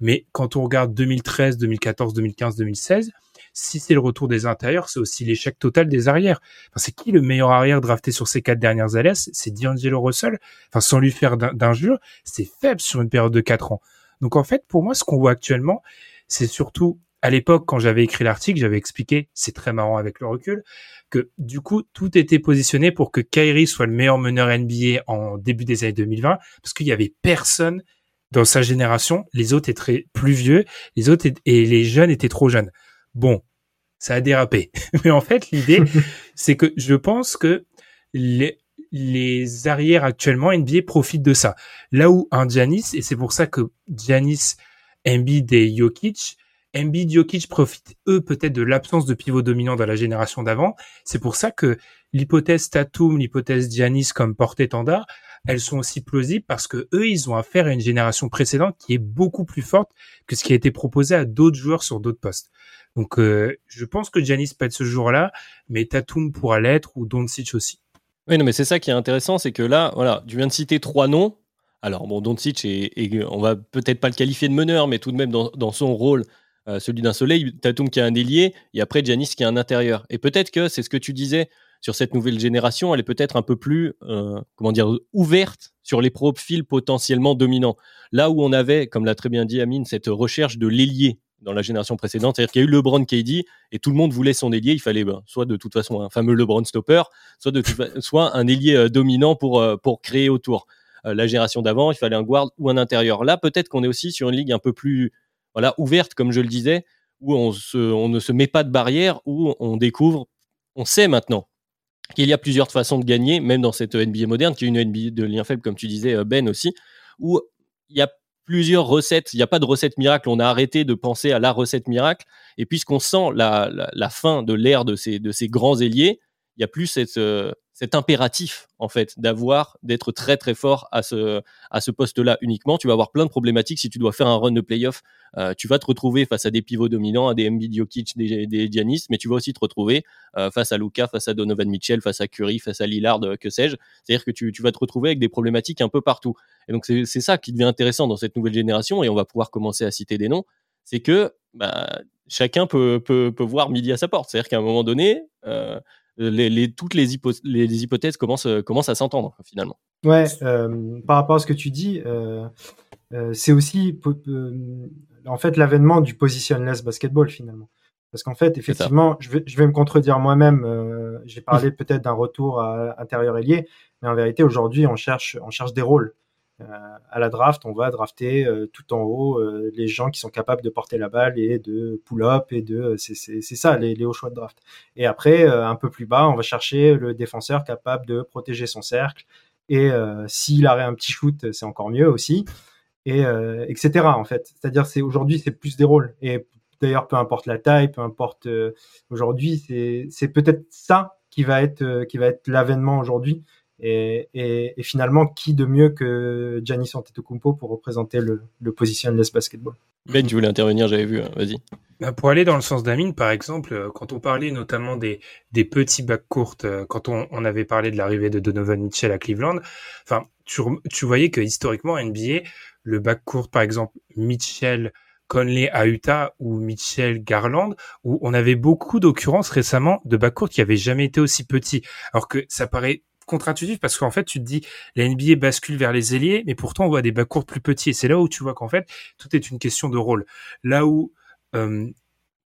Mais quand on regarde 2013, 2014, 2015, 2016, si c'est le retour des intérieurs, c'est aussi l'échec total des arrières. Enfin, c'est qui le meilleur arrière drafté sur ces quatre dernières années? C'est D'Angelo Russell. Enfin, sans lui faire d'in- d'injure, c'est faible sur une période de quatre ans. Donc en fait, pour moi, ce qu'on voit actuellement, c'est surtout à l'époque, quand j'avais écrit l'article, j'avais expliqué, c'est très marrant avec le recul, que du coup, tout était positionné pour que Kyrie soit le meilleur meneur NBA en début des années 2020, parce qu'il y avait personne dans sa génération. Les autres étaient plus vieux, les autres et les jeunes étaient trop jeunes. Bon, ça a dérapé. [laughs] Mais en fait, l'idée, [laughs] c'est que je pense que les, les arrières actuellement NBA profitent de ça. Là où un Giannis, et c'est pour ça que Giannis, Embiid et Jokic, Embiid, Jokic profitent eux peut-être de l'absence de pivot dominant dans la génération d'avant. C'est pour ça que l'hypothèse Tatum, l'hypothèse Giannis comme porte-étendard, elles sont aussi plausibles parce que eux, ils ont affaire à une génération précédente qui est beaucoup plus forte que ce qui a été proposé à d'autres joueurs sur d'autres postes. Donc, euh, je pense que Giannis peut être ce jour-là, mais Tatum pourra l'être ou Doncic aussi. Oui, non, mais c'est ça qui est intéressant, c'est que là, voilà, tu viens de citer trois noms. Alors, bon, Doncic, et on va peut-être pas le qualifier de meneur, mais tout de même dans, son rôle, euh, celui d'un soleil, Tatum qui a un ailier, et après Giannis qui a un intérieur. Et peut-être que c'est ce que tu disais sur cette nouvelle génération, elle est peut-être un peu plus, euh, comment dire, ouverte sur les profils potentiellement dominants. Là où on avait, comme l'a très bien dit Amine, cette recherche de l'ailier dans la génération précédente. C'est-à-dire qu'il y a eu LeBron KD et tout le monde voulait son ailier. Il fallait ben, soit de toute façon un fameux LeBron stopper, soit, de [laughs] soit un ailier euh, dominant pour, euh, pour créer autour. Euh, la génération d'avant, il fallait un guard ou un intérieur. Là, peut-être qu'on est aussi sur une ligue un peu plus voilà, ouverte, comme je le disais, où on, se, on ne se met pas de barrière, où on découvre, on sait maintenant qu'il y a plusieurs façons de gagner, même dans cette NBA moderne, qui est une NBA de lien faible, comme tu disais, Ben aussi, où il y a plusieurs recettes. Il n'y a pas de recette miracle. On a arrêté de penser à la recette miracle. Et puisqu'on sent la, fin de l'ère de ces, grands ailiers, il y a plus cette, euh, cet impératif en fait d'avoir d'être très très fort à ce poste-là uniquement. Tu vas avoir plein de problématiques si tu dois faire un run de playoff. Euh, tu vas te retrouver face à des pivots dominants, à des Embiid, Jokic, des, des mais tu vas aussi te retrouver euh, face à Luca, face à Donovan Mitchell, face à Curry, face à Lillard, que sais-je. C'est-à-dire que tu, vas te retrouver avec des problématiques un peu partout. Et donc c'est ça qui devient intéressant dans cette nouvelle génération et on va pouvoir commencer à citer des noms. C'est que bah, chacun peut, voir midi à sa porte. C'est-à-dire qu'à un moment donné, euh, les, toutes les, les, hypothèses commencent, euh, commencent à s'entendre finalement. Ouais, euh, par rapport à ce que tu dis, euh, c'est aussi en fait l'avènement du positionless basketball finalement. Parce qu'en fait, effectivement, je vais, je vais me contredire moi-même. J'ai parlé [laughs] peut-être d'un retour à intérieur ailier, mais en vérité, aujourd'hui, on cherche, on cherche des rôles. Euh, à la draft, on va drafter euh, tout en haut euh, les gens qui sont capables de porter la balle et de pull-up et de c'est ça les, hauts choix de draft. Et après, un peu plus bas, on va chercher le défenseur capable de protéger son cercle et s'il a un petit shoot, c'est encore mieux aussi et etc. En fait, c'est-à-dire c'est aujourd'hui c'est plus des rôles et d'ailleurs peu importe la taille, peu importe aujourd'hui c'est c'est peut-être ça qui va être qui va être l'avènement aujourd'hui et, et, et, finalement, qui de mieux que Giannis Antetokounmpo pour représenter le, le positionless basketball? Ben, tu voulais intervenir, j'avais vu, hein, vas-y. Bah pour aller dans le sens d'Amine, par exemple, euh, quand on parlait notamment des, des petits bacs courtes, euh, quand on, on avait parlé de l'arrivée de Donovan Mitchell à Cleveland, enfin, tu, tu voyais que historiquement, NBA, le bac court, par exemple, Mitchell, Conley à Utah ou Mitchell Garland, où on avait beaucoup d'occurrences récemment de backcourt qui avaient jamais été aussi petits. Alors que ça paraît contre-intuitif parce qu'en fait, tu te dis, la NBA bascule vers les ailiers, mais pourtant on voit des courts plus petits. Et c'est là où tu vois qu'en fait, tout est une question de rôle. Là où euh,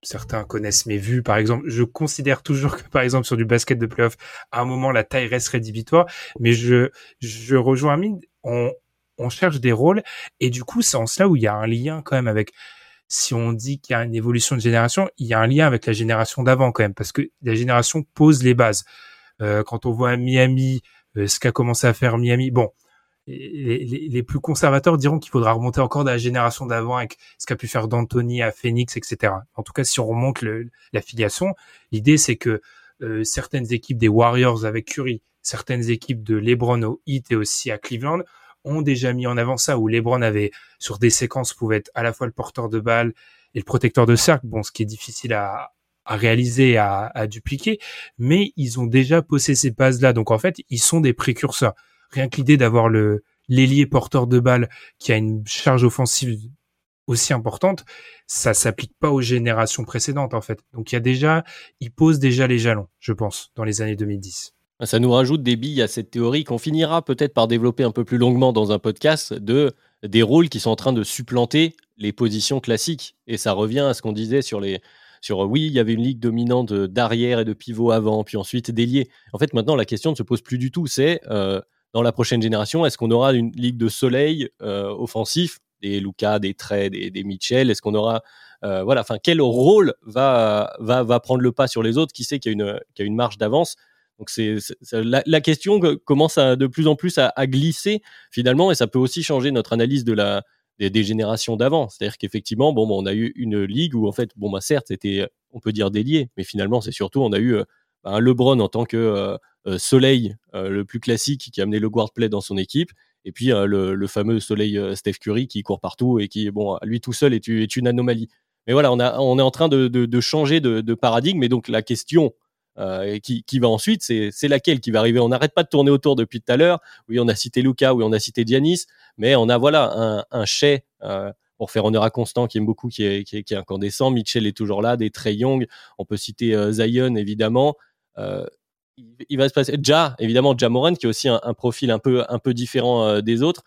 certains connaissent mes vues, par exemple, je considère toujours que, par exemple, sur du basket de playoff, à un moment, la taille reste rédhibitoire, mais je, je rejoins Amine, on, on cherche des rôles, et du coup, c'est en cela où il y a un lien quand même avec si on dit qu'il y a une évolution de génération, il y a un lien avec la génération d'avant quand même, parce que la génération pose les bases. Euh, quand on voit Miami, euh, ce qu'a commencé à faire Miami, bon, les, plus conservateurs diront qu'il faudra remonter encore de la génération d'avant avec ce qu'a pu faire d'Anthony à Phoenix, etc. En tout cas, si on remonte la filiation, l'idée c'est que euh, certaines équipes des Warriors avec Curry, certaines équipes de LeBron au Heat et aussi à Cleveland ont déjà mis en avant ça, où LeBron avait sur des séquences pouvait être à la fois le porteur de balle et le protecteur de cercle, bon, ce qui est difficile à, à réaliser, à, à dupliquer, mais ils ont déjà posé ces bases-là. Donc en fait, ils sont des précurseurs. Rien que l'idée d'avoir le l'ailier porteur de balle qui a une charge offensive aussi importante, ça s'applique pas aux générations précédentes en fait. Donc il y a déjà, ils posent déjà les jalons, je pense, dans les années 2010. Ça nous rajoute des billes à cette théorie qu'on finira peut-être par développer un peu plus longuement dans un podcast de des rôles qui sont en train de supplanter les positions classiques. Et ça revient à ce qu'on disait sur les, sur oui, il y avait une ligue dominante d'arrière et de pivot avant, puis ensuite d'ailier. En fait, maintenant, la question ne se pose plus du tout. C'est euh, dans la prochaine génération, est-ce qu'on aura une ligue de soleil euh, offensif, des Lucas, des Trey, des, des Mitchell Est-ce qu'on aura euh, voilà, enfin, quel rôle va, va, va prendre le pas sur les autres? Qui sait qu'il y, a une, qu'il y a une marge d'avance? Donc c'est la, question commence de plus en plus à, glisser finalement, et ça peut aussi changer notre analyse de la des, générations d'avant. C'est-à-dire qu'effectivement, bon, on a eu une ligue où en fait, bon, bah certes, c'était, on peut dire délié, mais finalement, c'est surtout, on a eu bah, un LeBron en tant que soleil le plus classique qui a amené le guard play dans son équipe, et puis le, fameux soleil Steph Curry qui court partout et qui, bon, lui tout seul est, est une anomalie. Mais voilà, on, a, on est en train de, de, changer de, de, paradigme. Et donc, la question euh, qui, qui, va ensuite, c'est laquelle qui va arriver? On n'arrête pas de tourner autour depuis tout à l'heure. Oui, on a cité Luca, oui, on a cité Dianis. Mais on a voilà un, un chais, euh, pour faire honneur à Constant, qui aime beaucoup, qui est, qui est, qui est incandescent. Mitchell est toujours là, des Trey Young. On peut citer euh, Zion, évidemment. Euh, il, va se passer. Ja, évidemment, Ja Moran, qui est aussi un, un profil un peu, un peu différent des autres.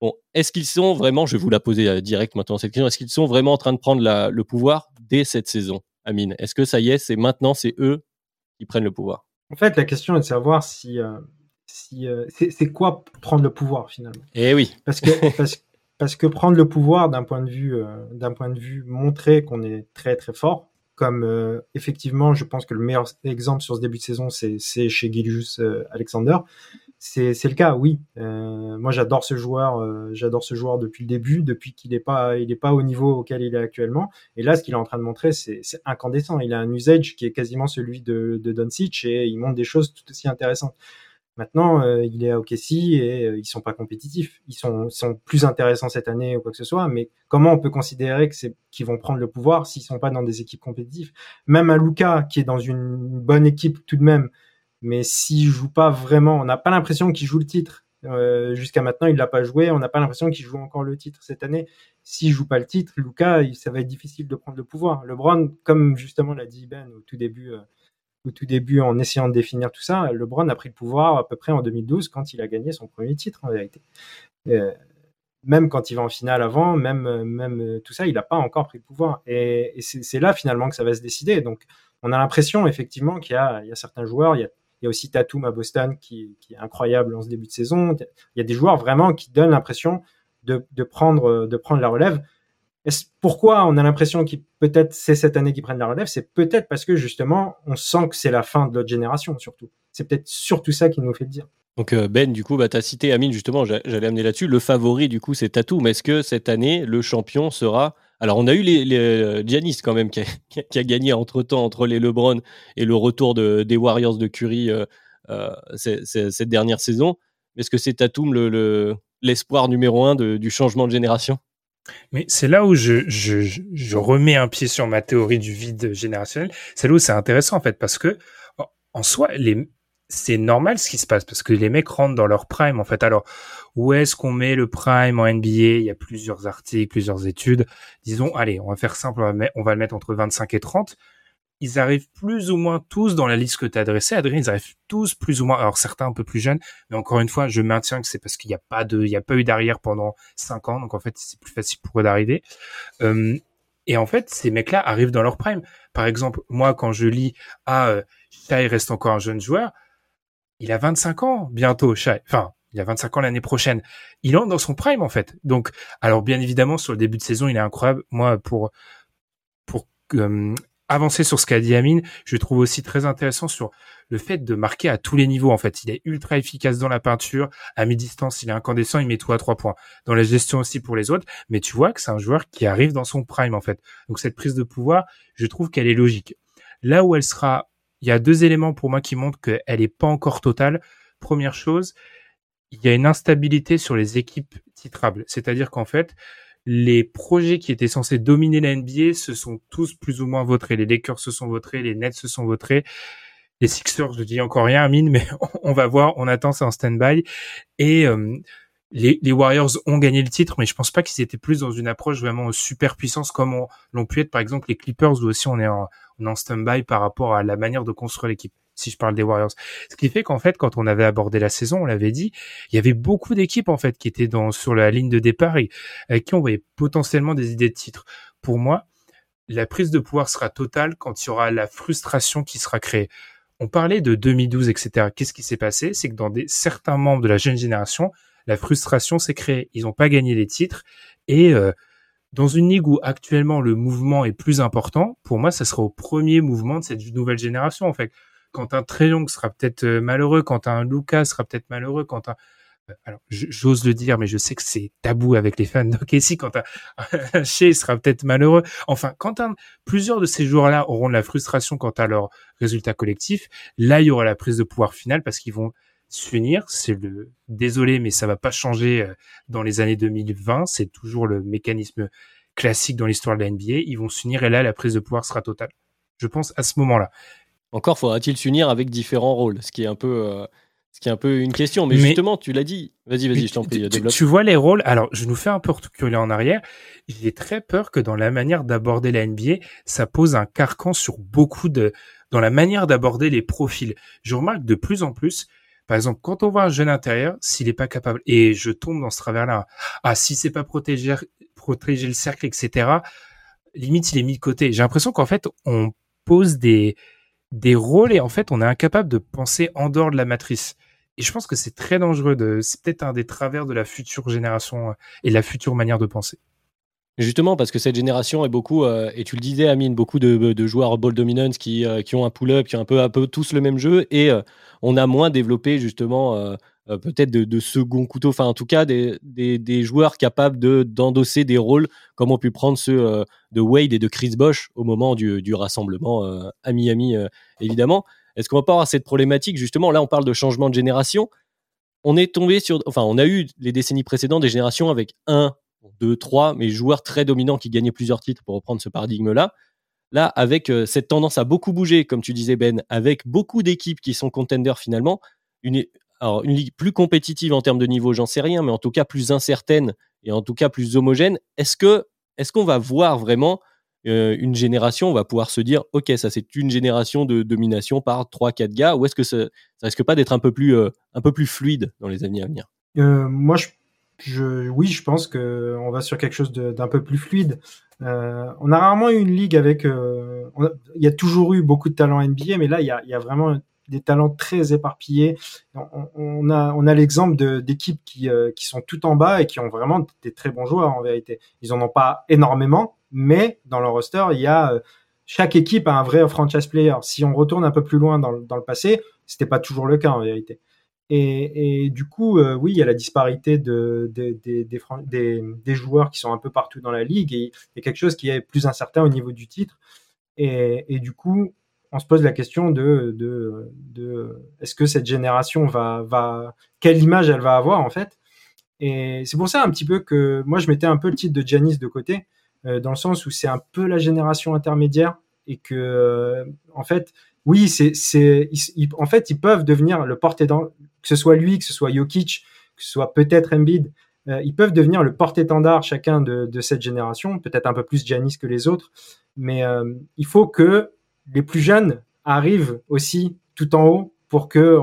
Bon, est-ce qu'ils sont vraiment, je vais vous la poser direct maintenant cette question, est-ce qu'ils sont vraiment en train de prendre le pouvoir dès cette saison, Amine? Est-ce que ça y est, c'est maintenant, c'est eux qui prennent le pouvoir En fait, la question est de savoir si, euh, si euh, c'est quoi prendre le pouvoir finalement. Eh oui. Parce que [laughs] parce, que prendre le pouvoir d'un point de vue d'un point de vue montrer qu'on est très très fort, comme effectivement, je pense que le meilleur exemple sur ce début de saison, c'est chez Gilius Alexander c'est le cas, oui. Euh, moi, j'adore ce joueur. Euh, j'adore ce joueur depuis le début, depuis qu'il n'est pas, il est pas au niveau auquel il est actuellement. Et là, ce qu'il est en train de montrer, c'est incandescent. Il a un usage qui est quasiment celui de, de Doncic et il montre des choses tout aussi intéressantes. Maintenant, euh, il est à OKC et ils sont pas compétitifs. Ils sont, sont plus intéressants cette année ou quoi que ce soit. Mais comment on peut considérer que c'est qu'ils vont prendre le pouvoir s'ils sont pas dans des équipes compétitives? Même un Luca qui est dans une bonne équipe tout de même mais s'il joue pas vraiment, on n'a pas l'impression qu'il joue le titre. Euh, jusqu'à maintenant, il l'a pas joué. On n'a pas l'impression qu'il joue encore le titre cette année. S'il joue pas le titre, Lucas, ça va être difficile de prendre le pouvoir. LeBron, comme justement l'a dit Ben au tout début, euh, au tout début, en essayant de définir tout ça, LeBron a pris le pouvoir à peu près en 2012 quand il a gagné son premier titre en vérité. Euh, même quand il va en finale avant, même même tout ça, il n'a pas encore pris le pouvoir. Et, c'est là finalement que ça va se décider. Donc, on a l'impression effectivement qu'il y y a certains joueurs, il y a il y a aussi Tatum à Boston qui, est incroyable en ce début de saison. Il y a des joueurs vraiment qui donnent l'impression de, prendre, de prendre la relève. Pourquoi on a l'impression que peut-être c'est cette année qu'ils prennent la relève? C'est peut-être parce que justement on sent que c'est la fin de l'autre génération surtout. C'est peut-être surtout ça qui nous fait le dire. Donc euh, Ben, du coup, bah, tu as cité Amine, justement, j'allais amener là-dessus. Le favori, du coup, c'est Tatum. Est-ce que cette année, le champion sera alors, on a eu les, les Giannis quand même qui a, gagné entre temps entre les LeBron et le retour de, des Warriors de Curry euh, euh cette dernière saison. Est-ce que c'est Tatum l'espoir le, numéro un du changement de génération? Mais c'est là où je, je, je, remets un pied sur ma théorie du vide générationnel. C'est là où c'est intéressant en fait parce que en soi les c'est normal ce qui se passe parce que les mecs rentrent dans leur prime en fait. Alors où est-ce qu'on met le prime en NBA Il y a plusieurs articles, plusieurs études. Disons, allez, on va faire simple, on va, le mettre entre 25 et 30. Ils arrivent plus ou moins tous dans la liste que tu as adressée, Adrien. Ils arrivent tous plus ou moins. Alors certains un peu plus jeunes, mais encore une fois, je maintiens que c'est parce qu'il n'y a pas de, il y a pas eu d'arrière pendant 5 ans, donc en fait c'est plus facile pour eux d'arriver. Euh, et en fait, ces mecs-là arrivent dans leur prime. Par exemple, moi, quand je lis, ah, euh, reste encore un jeune joueur, il a 25 ans bientôt. Enfin, il a 25 ans l'année prochaine. Il entre dans son prime en fait. Donc, alors bien évidemment sur le début de saison, il est incroyable. Moi, pour pour euh, avancer sur ce qu'a dit Amine, je trouve aussi très intéressant sur le fait de marquer à tous les niveaux. En fait, il est ultra efficace dans la peinture, à mi-distance, il est incandescent, il met tout à trois points. Dans la gestion aussi pour les autres, mais tu vois que c'est un joueur qui arrive dans son prime en fait. Donc cette prise de pouvoir, je trouve qu'elle est logique. Là où elle sera il y a deux éléments pour moi qui montrent qu'elle n'est pas encore totale. Première chose, il y a une instabilité sur les équipes titrables. C'est-à-dire qu'en fait, les projets qui étaient censés dominer la NBA se sont tous plus ou moins votrés. Les Lakers se sont votrés, les Nets se sont votrés. Les Sixers, je dis encore rien, Amine, mais [laughs] on va voir, on attend, c'est en stand-by. Et euh, les, Warriors ont gagné le titre, mais je pense pas qu'ils étaient plus dans une approche vraiment super puissance comme l'ont pu être par exemple les Clippers, où aussi on est en, en stand-by par rapport à la manière de construire l'équipe si je parle des Warriors. Ce qui fait qu'en fait, quand on avait abordé la saison, on l'avait dit, il y avait beaucoup d'équipes en fait qui étaient dans sur la ligne de départ et avec qui on voyait potentiellement des idées de titre. Pour moi, la prise de pouvoir sera totale quand il y aura la frustration qui sera créée. On parlait de 2012, etc. Qu'est-ce qui s'est passé? C'est que dans des, certains membres de la jeune génération, la frustration s'est créée. Ils n'ont pas gagné les titres et euh, dans une ligue où actuellement le mouvement est plus important, pour moi, ça sera au premier mouvement de cette nouvelle génération. En fait, quand un Treyong sera peut-être malheureux, quand un Lucas sera peut-être malheureux, quand un alors j'ose le dire, mais je sais que c'est tabou avec les fans d'OKC quand [laughs] un, Shea sera peut-être malheureux. Enfin, quand plusieurs de ces joueurs-là auront de la frustration quant à leur résultat collectif, là il y aura la prise de pouvoir finale parce qu'ils vont s'unir. C'est le désolé, mais ça va pas changer euh, dans les années 2020. C'est toujours le mécanisme classique dans l'histoire de la NBA. Ils vont s'unir et là la prise de pouvoir sera totale. Je pense à ce moment-là. Encore faudra-t-il s'unir avec différents rôles, ce qui est un peu euh, ce qui est un peu une question, mais, justement, tu l'as dit. Vas-y, vas-y, je t'en prie, développe. Tu, vois les rôles. Alors, je nous fais un peu reculer en arrière. J'ai très peur que dans la manière d'aborder la NBA, ça pose un carcan sur beaucoup de, dans la manière d'aborder les profils. Je remarque de plus en plus, par exemple, quand on voit un jeune intérieur, s'il n'est pas capable, et je tombe dans ce travers-là, ah, si c'est pas protéger, protéger le cercle, etc., limite, il est mis de côté. J'ai l'impression qu'en fait, on pose des, des rôles et en fait on est incapable de penser en dehors de la matrice. Et je pense que c'est très dangereux. De, c'est peut-être un des travers de la future génération euh, et la future manière de penser. Justement, parce que cette génération est beaucoup, euh, et tu le disais, Amine, beaucoup de, joueurs ball dominance qui, euh, qui ont un pull-up, qui ont un peu, peu tous le même jeu, et on a moins développé justement euh, peut-être de, second couteau, enfin en tout cas des, des, joueurs capables de d'endosser des rôles comme on pu prendre ceux euh, de Wade et de Chris Bosch au moment du, du rassemblement euh, à Miami évidemment. Est-ce qu'on va pas avoir cette problématique? Justement Là on parle de changement de génération. On est tombé sur, enfin on a eu les décennies précédentes des générations avec un, deux, trois, mais joueurs très dominants qui gagnaient plusieurs titres pour reprendre ce paradigme-là. Là, avec cette tendance à beaucoup bouger, comme tu disais Ben, avec beaucoup d'équipes qui sont contenders finalement, une, alors une ligue plus compétitive en termes de niveau, j'en sais rien, mais en tout cas plus incertaine et en tout cas plus homogène. Est-ce que est-ce qu'on va voir vraiment euh, une génération, on va pouvoir se dire, ok, ça c'est une génération de domination par 3-4 gars, ou est-ce que ça, ça risque pas d'être un peu plus euh, un peu plus fluide dans les années à venir? Euh, Moi, je, oui, je pense que on va sur quelque chose d'un peu plus fluide. on a rarement eu une ligue avec, il y a toujours eu beaucoup de talents NBA, mais là il y a, y a vraiment des talents très éparpillés. On, a, on a l'exemple d'équipes qui, euh, qui sont tout en bas et qui ont vraiment des très bons joueurs en vérité. Ils en ont pas énormément, mais dans leur roster, il y a euh, chaque équipe a un vrai franchise player. Si on retourne un peu plus loin dans, dans le passé, c'était pas toujours le cas en vérité. Et, du coup, euh, oui, il y a la disparité de, de, des, joueurs qui sont un peu partout dans la ligue et il y a quelque chose qui est plus incertain au niveau du titre. Et, du coup, on se pose la question de, est-ce que cette génération va, quelle image elle va avoir en fait? Et c'est pour ça un petit peu que moi je mettais un peu le titre de Janis de côté, euh, dans le sens où c'est un peu la génération intermédiaire et que euh, en fait, oui, c'est, c'est, en fait, ils peuvent devenir le porte-étendard, que ce soit lui, que ce soit Jokic, que ce soit peut-être Embiid, euh, ils peuvent devenir le porte-étendard chacun de, de, cette génération, peut-être un peu plus Janis que les autres, mais il faut que les plus jeunes arrivent aussi tout en haut pour que,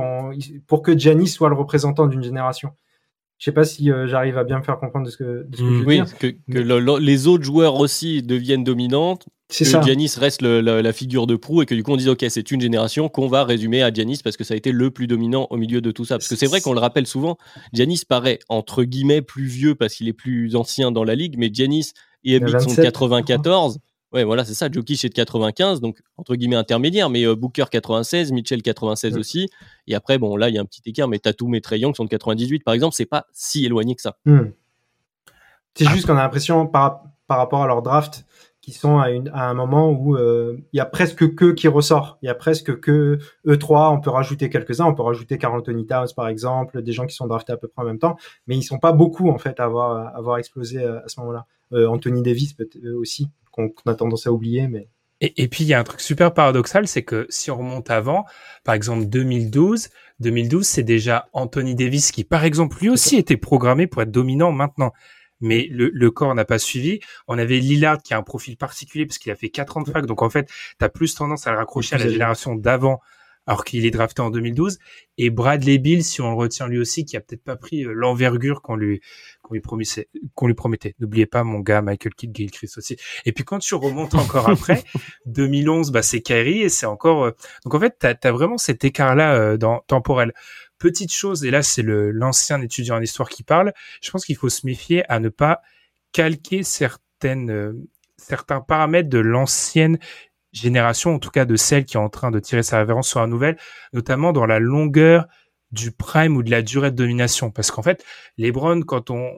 pour que Giannis soit le représentant d'une génération. Je sais pas si euh, j'arrive à bien me faire comprendre de ce que, de ce que je veux oui, que, que les autres joueurs aussi deviennent dominantes. Que ça. Giannis reste la, figure de proue et que du coup on dit ok c'est une génération qu'on va résumer à Giannis parce que ça a été le plus dominant au milieu de tout ça. Parce que c'est vrai qu'on le rappelle souvent, Giannis paraît entre guillemets plus vieux parce qu'il est plus ancien dans la ligue, mais Giannis et Embiid sont de 94. Ouais, voilà, c'est ça. Jokic est de 95, donc entre guillemets intermédiaire, mais euh, Booker 96, Mitchell 96 aussi. Et après, bon, là, il y a un petit écart, mais Tatum et Trey Young sont de 98, par exemple, c'est pas si éloigné que ça. Hmm. C'est juste qu'on a l'impression, par, par rapport à leur draft, qu'ils sont à, une, à, un moment où euh, il y a presque que qui ressort. Il y a presque que E3, on peut rajouter quelques-uns, on peut rajouter Carl Anthony Towns par exemple, des gens qui sont draftés à peu près en même temps, mais ils sont pas beaucoup en fait à avoir, à avoir explosé à, ce moment-là. Euh, Anthony Davis peut aussi, qu'on a tendance à oublier. Mais... Et, et puis il y a un truc super paradoxal, c'est que si on remonte avant, par exemple 2012, 2012 c'est déjà Anthony Davis qui par exemple lui aussi était programmé pour être dominant maintenant. Mais le, le corps n'a pas suivi. On avait Lillard qui a un profil particulier parce qu'il a fait 4 ans de fac. Donc en fait, tu as plus tendance à le raccrocher à la génération d'avant alors qu'il est drafté en 2012. Et Bradley Bill, si on le retient lui aussi, qui a peut-être pas pris euh, l'envergure qu'on lui qu'on lui promettait. Qu'on lui promettait. N'oubliez pas mon gars Michael Kidd, Gail Chris aussi. Et puis quand tu remontes encore après, [laughs] 2011, bah c'est Kyrie et c'est encore. Euh, donc en fait, t'as as vraiment cet écart-là euh, dans temporel. Petite chose, et là c'est l'ancien étudiant en histoire qui parle. Je pense qu'il faut se méfier à ne pas calquer certaines certains paramètres de l'ancienne génération, en tout cas de celle qui est en train de tirer sa révérence sur la nouvelle, notamment dans la longueur du prime ou de la durée de domination. Parce qu'en fait, LeBron, quand on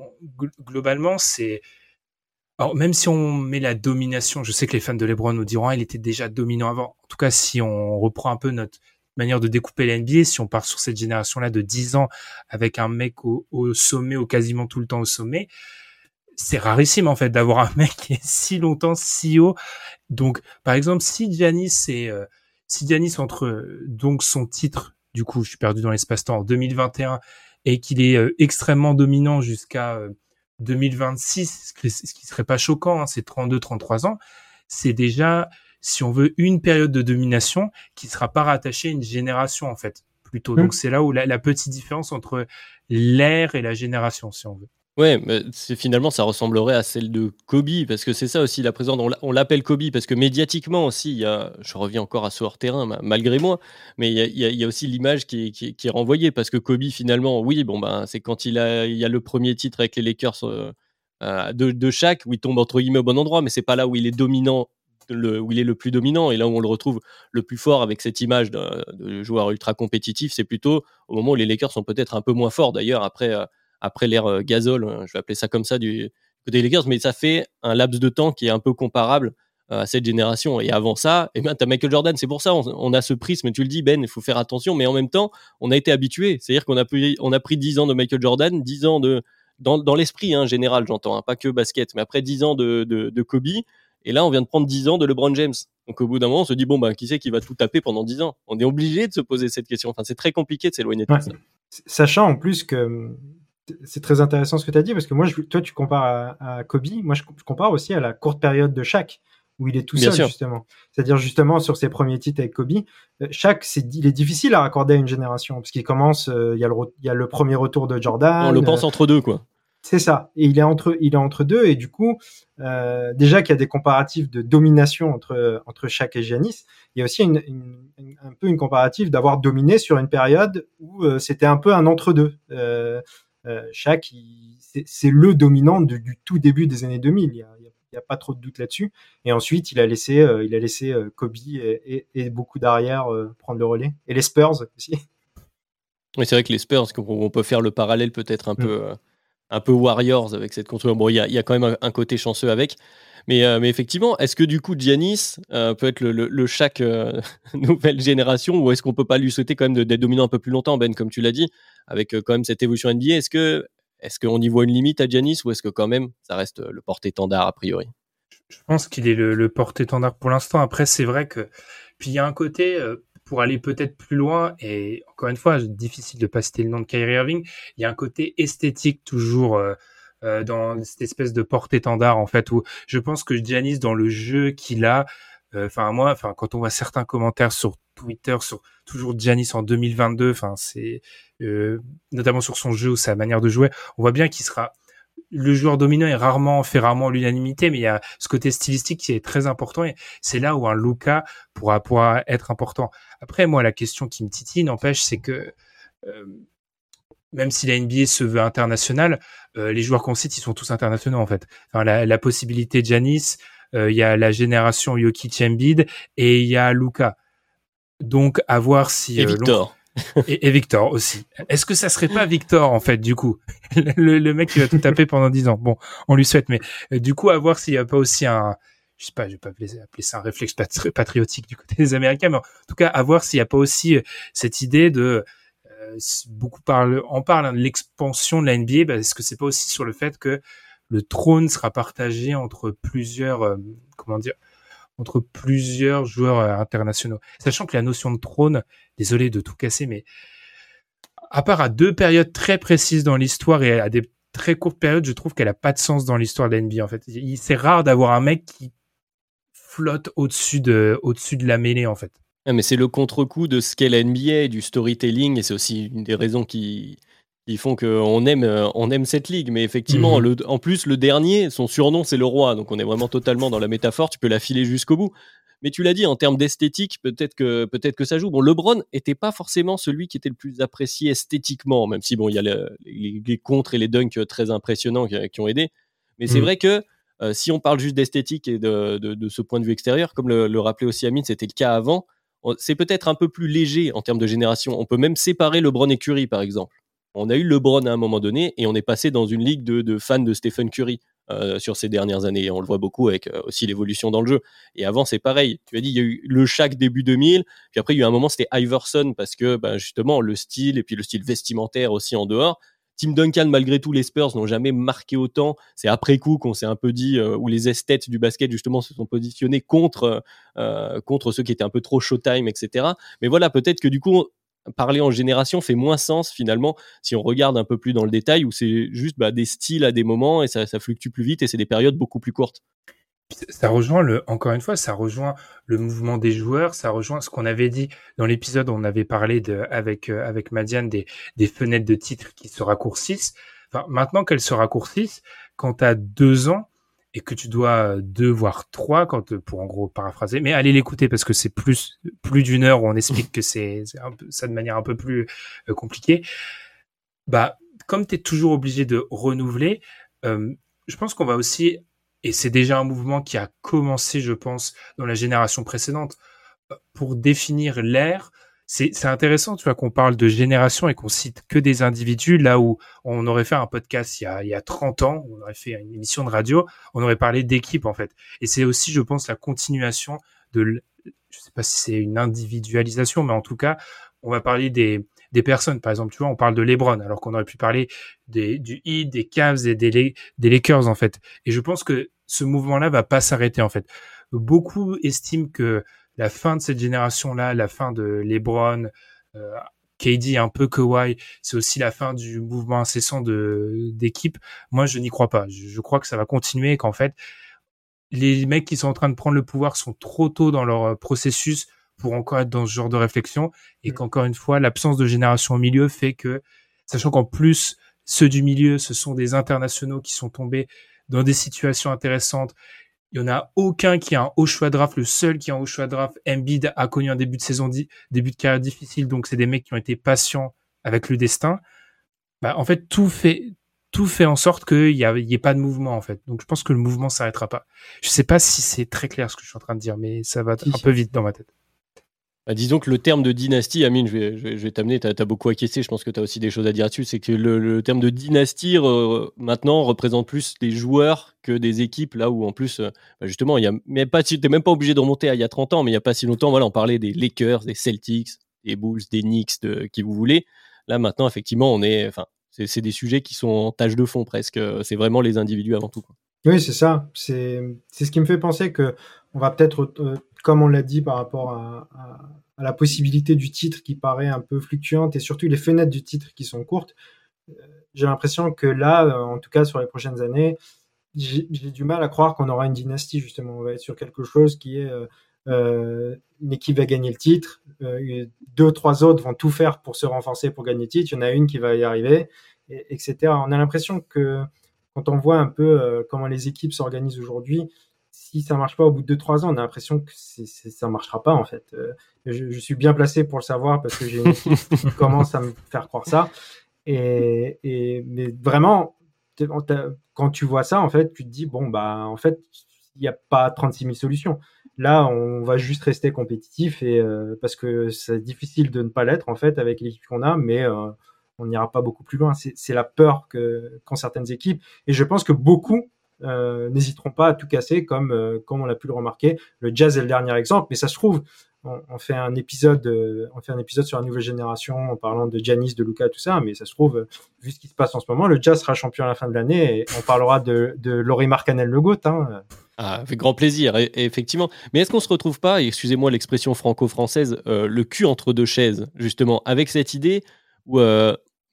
globalement, c'est alors même si on met la domination, je sais que les fans de LeBron nous diront ah, il était déjà dominant avant. En tout cas, si on reprend un peu notre manière de découper la NBA, si on part sur cette génération-là de 10 ans avec un mec au, sommet ou quasiment tout le temps au sommet, c'est rarissime en fait d'avoir un [laughs] mec qui est si longtemps si haut. Donc par exemple, si Giannis est euh, si Giannis entre donc son titre du coup, je suis perdu dans l'espace-temps en 2021 et qu'il est euh, extrêmement dominant jusqu'à 2026, euh, ce qui serait pas choquant, hein, c'est 32-33 ans, c'est déjà, si on veut, une période de domination qui sera pas rattachée à une génération en fait, plutôt. Mmh. Donc c'est là où la petite différence entre l'ère et la génération, si on veut. Ouais, mais c'est finalement ça ressemblerait à celle de Kobe parce que c'est ça aussi la présence. On l'appelle Kobe parce que médiatiquement aussi, il y a, je reviens encore à ce hors terrain malgré moi, mais il y a, aussi l'image qui, est renvoyée parce que Kobe finalement, oui, bon ben c'est quand il a, il y a le premier titre avec les Lakers euh, de, de chaque où il tombe entre guillemets au bon endroit, mais c'est pas là où il est dominant. Où il est le plus dominant et là où on le retrouve le plus fort avec cette image de, joueur ultra compétitif, c'est plutôt au moment où les Lakers sont peut-être un peu moins forts d'ailleurs après euh, après l'ère euh, gazole, hein, je vais appeler ça comme ça, du côté des Lakers, mais ça fait un laps de temps qui est un peu comparable euh, à cette génération. Et avant ça, eh ben, tu as Michael Jordan. C'est pour ça on, a ce prisme. Tu le dis, Ben, il faut faire attention. Mais en même temps, on a été habitué. C'est-à-dire qu'on a, pris, on a pris 10 ans de Michael Jordan, 10 ans de. Dans, dans l'esprit hein, général, j'entends, hein, pas que basket, mais après 10 ans de, de, de, Kobe. Et là, on vient de prendre 10 ans de LeBron James. Donc au bout d'un moment, on se dit, bon, bah, qui c'est qui va tout taper pendant 10 ans? On est obligé de se poser cette question. Enfin, c'est très compliqué de s'éloigner de ça. Sachant en plus que c'est très intéressant ce que tu as dit parce que moi, je, toi, tu compares à, Kobe. Moi, je, compare aussi à la courte période de Shaq où il est tout seul justement. C'est-à-dire justement sur ses premiers titres avec Kobe, euh, Shaq, c'est il est difficile à raccorder à une génération parce qu'il commence, euh, il y, a le, il y a le premier retour de Jordan. On le pense entre deux quoi. C'est ça. Et il est entre, il est entre deux. Et du coup, euh, déjà qu'il y a des comparatifs de domination entre, entre Shaq et Giannis, il y a aussi une, un peu une comparative d'avoir dominé sur une période où c'était un peu un entre-deux. Euh, euh, Shaq, c'est le dominant du tout début des années 2000. Il n'y a, pas trop de doute là-dessus. Et ensuite, il a laissé, euh, il a laissé euh, Kobe et, beaucoup d'arrière prendre le relais. Et les Spurs aussi. Oui, c'est vrai que les Spurs, on peut faire le parallèle peut-être un mm. peu, un peu Warriors avec cette construction. Bon, il y a, quand même un, côté chanceux avec. Mais, mais, effectivement, est-ce que du coup Giannis peut être le, le, chaque [laughs] nouvelle génération ou est-ce qu'on peut pas lui souhaiter quand même d'être dominant un peu plus longtemps, Ben, comme tu l'as dit avec euh, quand même cette évolution NBA. Est-ce que est-ce qu'on y voit une limite à Giannis ou est-ce que quand même ça reste le porte-étendard a priori? Je pense qu'il est le, porte-étendard pour l'instant. Après, c'est vrai que puis il y a un côté euh, pour aller peut-être plus loin et encore une fois difficile de pas citer le nom de Kyrie Irving. Il y a un côté esthétique toujours. Euh, dans cette espèce de porte-étendard en fait où je pense que Giannis dans le jeu qu'il a enfin moi quand on voit certains commentaires sur Twitter sur toujours Giannis en 2022 enfin c'est euh, notamment sur son jeu ou sa manière de jouer, on voit bien qu'il sera le joueur dominant est rarement fait rarement l'unanimité, mais il y a ce côté stylistique qui est très important et c'est là où un Luca pourra pouvoir être important. Après, moi, la question qui me titille, n'empêche, c'est que euh, même si la NBA se veut internationale, euh, les joueurs qu'on cite, ils sont tous internationaux en fait. Enfin, la, la possibilité Janis, il y a la génération Embiid et il y a Luca. Donc, à voir si. Et Victor et, Victor aussi. Est-ce que ça serait pas Victor en fait du coup? [laughs] Le, mec qui va tout taper pendant dix ans. Bon, on lui souhaite, mais euh, du coup à voir s'il y a pas aussi un, je sais pas, je vais pas appeler, ça un réflexe patriotique du côté des Américains, mais en tout cas à voir s'il y a pas aussi euh, cette idée de euh, beaucoup parle, en parle hein, de l'expansion de la NBA. Est-ce que c'est pas aussi sur le fait que le trône sera partagé entre plusieurs, comment dire, entre plusieurs joueurs euh, internationaux. Sachant que la notion de trône, désolé de tout casser, mais à part à deux périodes très précises dans l'histoire et à des très courtes périodes, je trouve qu'elle a pas de sens dans l'histoire de la NBA. En fait, c'est rare d'avoir un mec qui flotte au-dessus de, au-dessus de la mêlée, en fait. mais c'est le contre-coup de ce qu'est la NBA, du storytelling, et c'est aussi une des raisons qui, ils font qu'on aime, euh, on aime cette ligue. Mais effectivement, mhm. en plus, le dernier, son surnom, c'est le roi. Donc on est vraiment totalement dans la métaphore. Tu peux la filer jusqu'au bout. Mais tu l'as dit, en termes d'esthétique, peut-être que, peut-être que ça joue. Bon, LeBron était pas forcément celui qui était le plus apprécié esthétiquement, même si bon, il y a les, les, contres et les dunks très impressionnants qui, ont aidé. Mais c'est mhm. vrai que si on parle juste d'esthétique et de, ce point de vue extérieur, comme le, rappelait aussi Amine, c'était le cas avant, c'est peut-être un peu plus léger en termes de génération. On peut même séparer LeBron et Curry, par exemple. On a eu LeBron à un moment donné et on est passé dans une ligue de, fans de Stephen Curry. sur ces dernières années. on le voit beaucoup avec aussi l'évolution dans le jeu. Et avant, c'est pareil. Tu as dit, il y a eu le Shaq début 2000, puis après, il y a eu un moment, c'était Iverson, parce que ben, justement, le style, et puis le style vestimentaire aussi en dehors, Tim Duncan, malgré tout, les Spurs n'ont jamais marqué autant. C'est après coup qu'on s'est un peu dit, euh, où les esthètes du basket, justement, se sont positionnés contre, euh, contre ceux qui étaient un peu trop showtime, etc. Mais voilà, peut-être que du coup, parler en génération fait moins sens finalement si on regarde un peu plus dans le détail, où c'est juste bah, des styles à des moments et ça, fluctue plus vite et c'est des périodes beaucoup plus courtes. Ça rejoint le, encore une fois, ça rejoint le mouvement des joueurs, ça rejoint ce qu'on avait dit dans l'épisode on avait parlé avec, euh, avec Madiane des, fenêtres de titres qui se raccourcissent. Enfin, maintenant qu'elles se raccourcissent, quand as deux ans et que tu dois deux voire trois, quand, pour en gros paraphraser, mais allez l'écouter parce que c'est plus, plus d'une heure où on explique que c'est, ça de manière un peu plus euh, compliquée. Bah, comme tu es toujours obligé de renouveler, euh, je pense qu'on va aussi et c'est déjà un mouvement qui a commencé, je pense, dans la génération précédente. Pour définir l'ère, c'est intéressant, tu vois, qu'on parle de génération et qu'on cite que des individus, là où on aurait fait un podcast il y a, il y a 30 ans, on aurait fait une émission de radio, on aurait parlé d'équipe, en fait. Et c'est aussi, je pense, la continuation de, je sais pas si c'est une individualisation, mais en tout cas, on va parler des, des personnes. Par exemple, tu vois, on parle de LeBron, alors qu'on aurait pu parler des, du Heat, des Cavs et des, des Lakers, en fait. Et je pense que ce mouvement-là va pas s'arrêter, en fait. Beaucoup estiment que la fin de cette génération-là, la fin de LeBron, euh, KD, un peu Kawhi, c'est aussi la fin du mouvement incessant de d'équipe. Moi, je n'y crois pas. Je, je, crois que ça va continuer et qu'en fait, les mecs qui sont en train de prendre le pouvoir sont trop tôt dans leur processus pour encore être dans ce genre de réflexion et mm. qu'encore une fois, l'absence de génération au milieu fait que, sachant qu'en plus, ceux du milieu, ce sont des internationaux qui sont tombés dans des situations intéressantes. Il y en a aucun qui a un haut choix de draft. Le seul qui a un haut choix de draft, Embiid, a connu un début de saison, début de carrière difficile. Donc, c'est des mecs qui ont été patients avec le destin. Bah, en fait, tout fait, tout fait en sorte qu'il n'y ait pas de mouvement, en fait. Donc, je pense que le mouvement s'arrêtera pas. Je sais pas si c'est très clair ce que je suis en train de dire, mais ça va un peu vite dans ma tête. Bah, disons que le terme de dynastie, Amine, je vais, t'amener, tu as, beaucoup acquiescé, je pense que tu as aussi des choses à dire dessus, c'est que le, terme de dynastie maintenant représente plus des joueurs que des équipes, là où en plus, euh, bah, justement, tu n'es même pas obligé de remonter à il y a 30 ans, mais il n'y a pas si longtemps, on parlait des Lakers, des Celtics, des Bulls, des Knicks, de, qui vous voulez. Là maintenant, effectivement, on est, c'est des sujets qui sont en tâche de fond presque, c'est vraiment les individus avant tout. Oui, c'est ça. C'est ce qui me fait penser que on va peut-être, euh, comme on l'a dit par rapport à, la possibilité du titre qui paraît un peu fluctuante et surtout les fenêtres du titre qui sont courtes, euh, j'ai l'impression que là, euh, en tout cas sur les prochaines années, j'ai du mal à croire qu'on aura une dynastie justement. On va être sur quelque chose qui est euh, une équipe va gagner le titre, deux trois autres vont tout faire pour se renforcer pour gagner le titre. Il y en a une qui va y arriver, etc. On a l'impression que quand on voit un peu comment les équipes s'organisent aujourd'hui, si ça marche pas au bout de 2-3 ans, on a l'impression que ça ça marchera pas en fait. Euh, je, suis bien placé pour le savoir parce que j'ai une équipe [laughs] qui commence à me faire croire ça. Et, et mais vraiment, quand tu vois ça, en fait, tu te dis bon bah en fait, il n'y a pas 36 000 solutions. Là, on va juste rester compétitif et euh, parce que c'est difficile de ne pas l'être en fait avec l'équipe qu'on a, mais euh, on n'ira pas beaucoup plus loin. C'est la peur que qu'ont certaines équipes et je pense que beaucoup n'hésiteront pas à tout casser, comme, euh, comme on l'a pu le remarquer. Le jazz est le dernier exemple, mais ça se trouve, on, fait un épisode, euh, on fait un épisode sur la nouvelle génération en parlant de Giannis, de Luca, tout ça, mais ça se trouve, vu ce qui se passe en ce moment, le jazz sera champion à la fin de l'année et on parlera de, de Laurie Marcanel le. Hein. Ah, avec grand plaisir, effectivement. Mais est-ce qu'on se retrouve pas, excusez-moi l'expression franco-française, le cul entre deux chaises, justement, avec cette idée où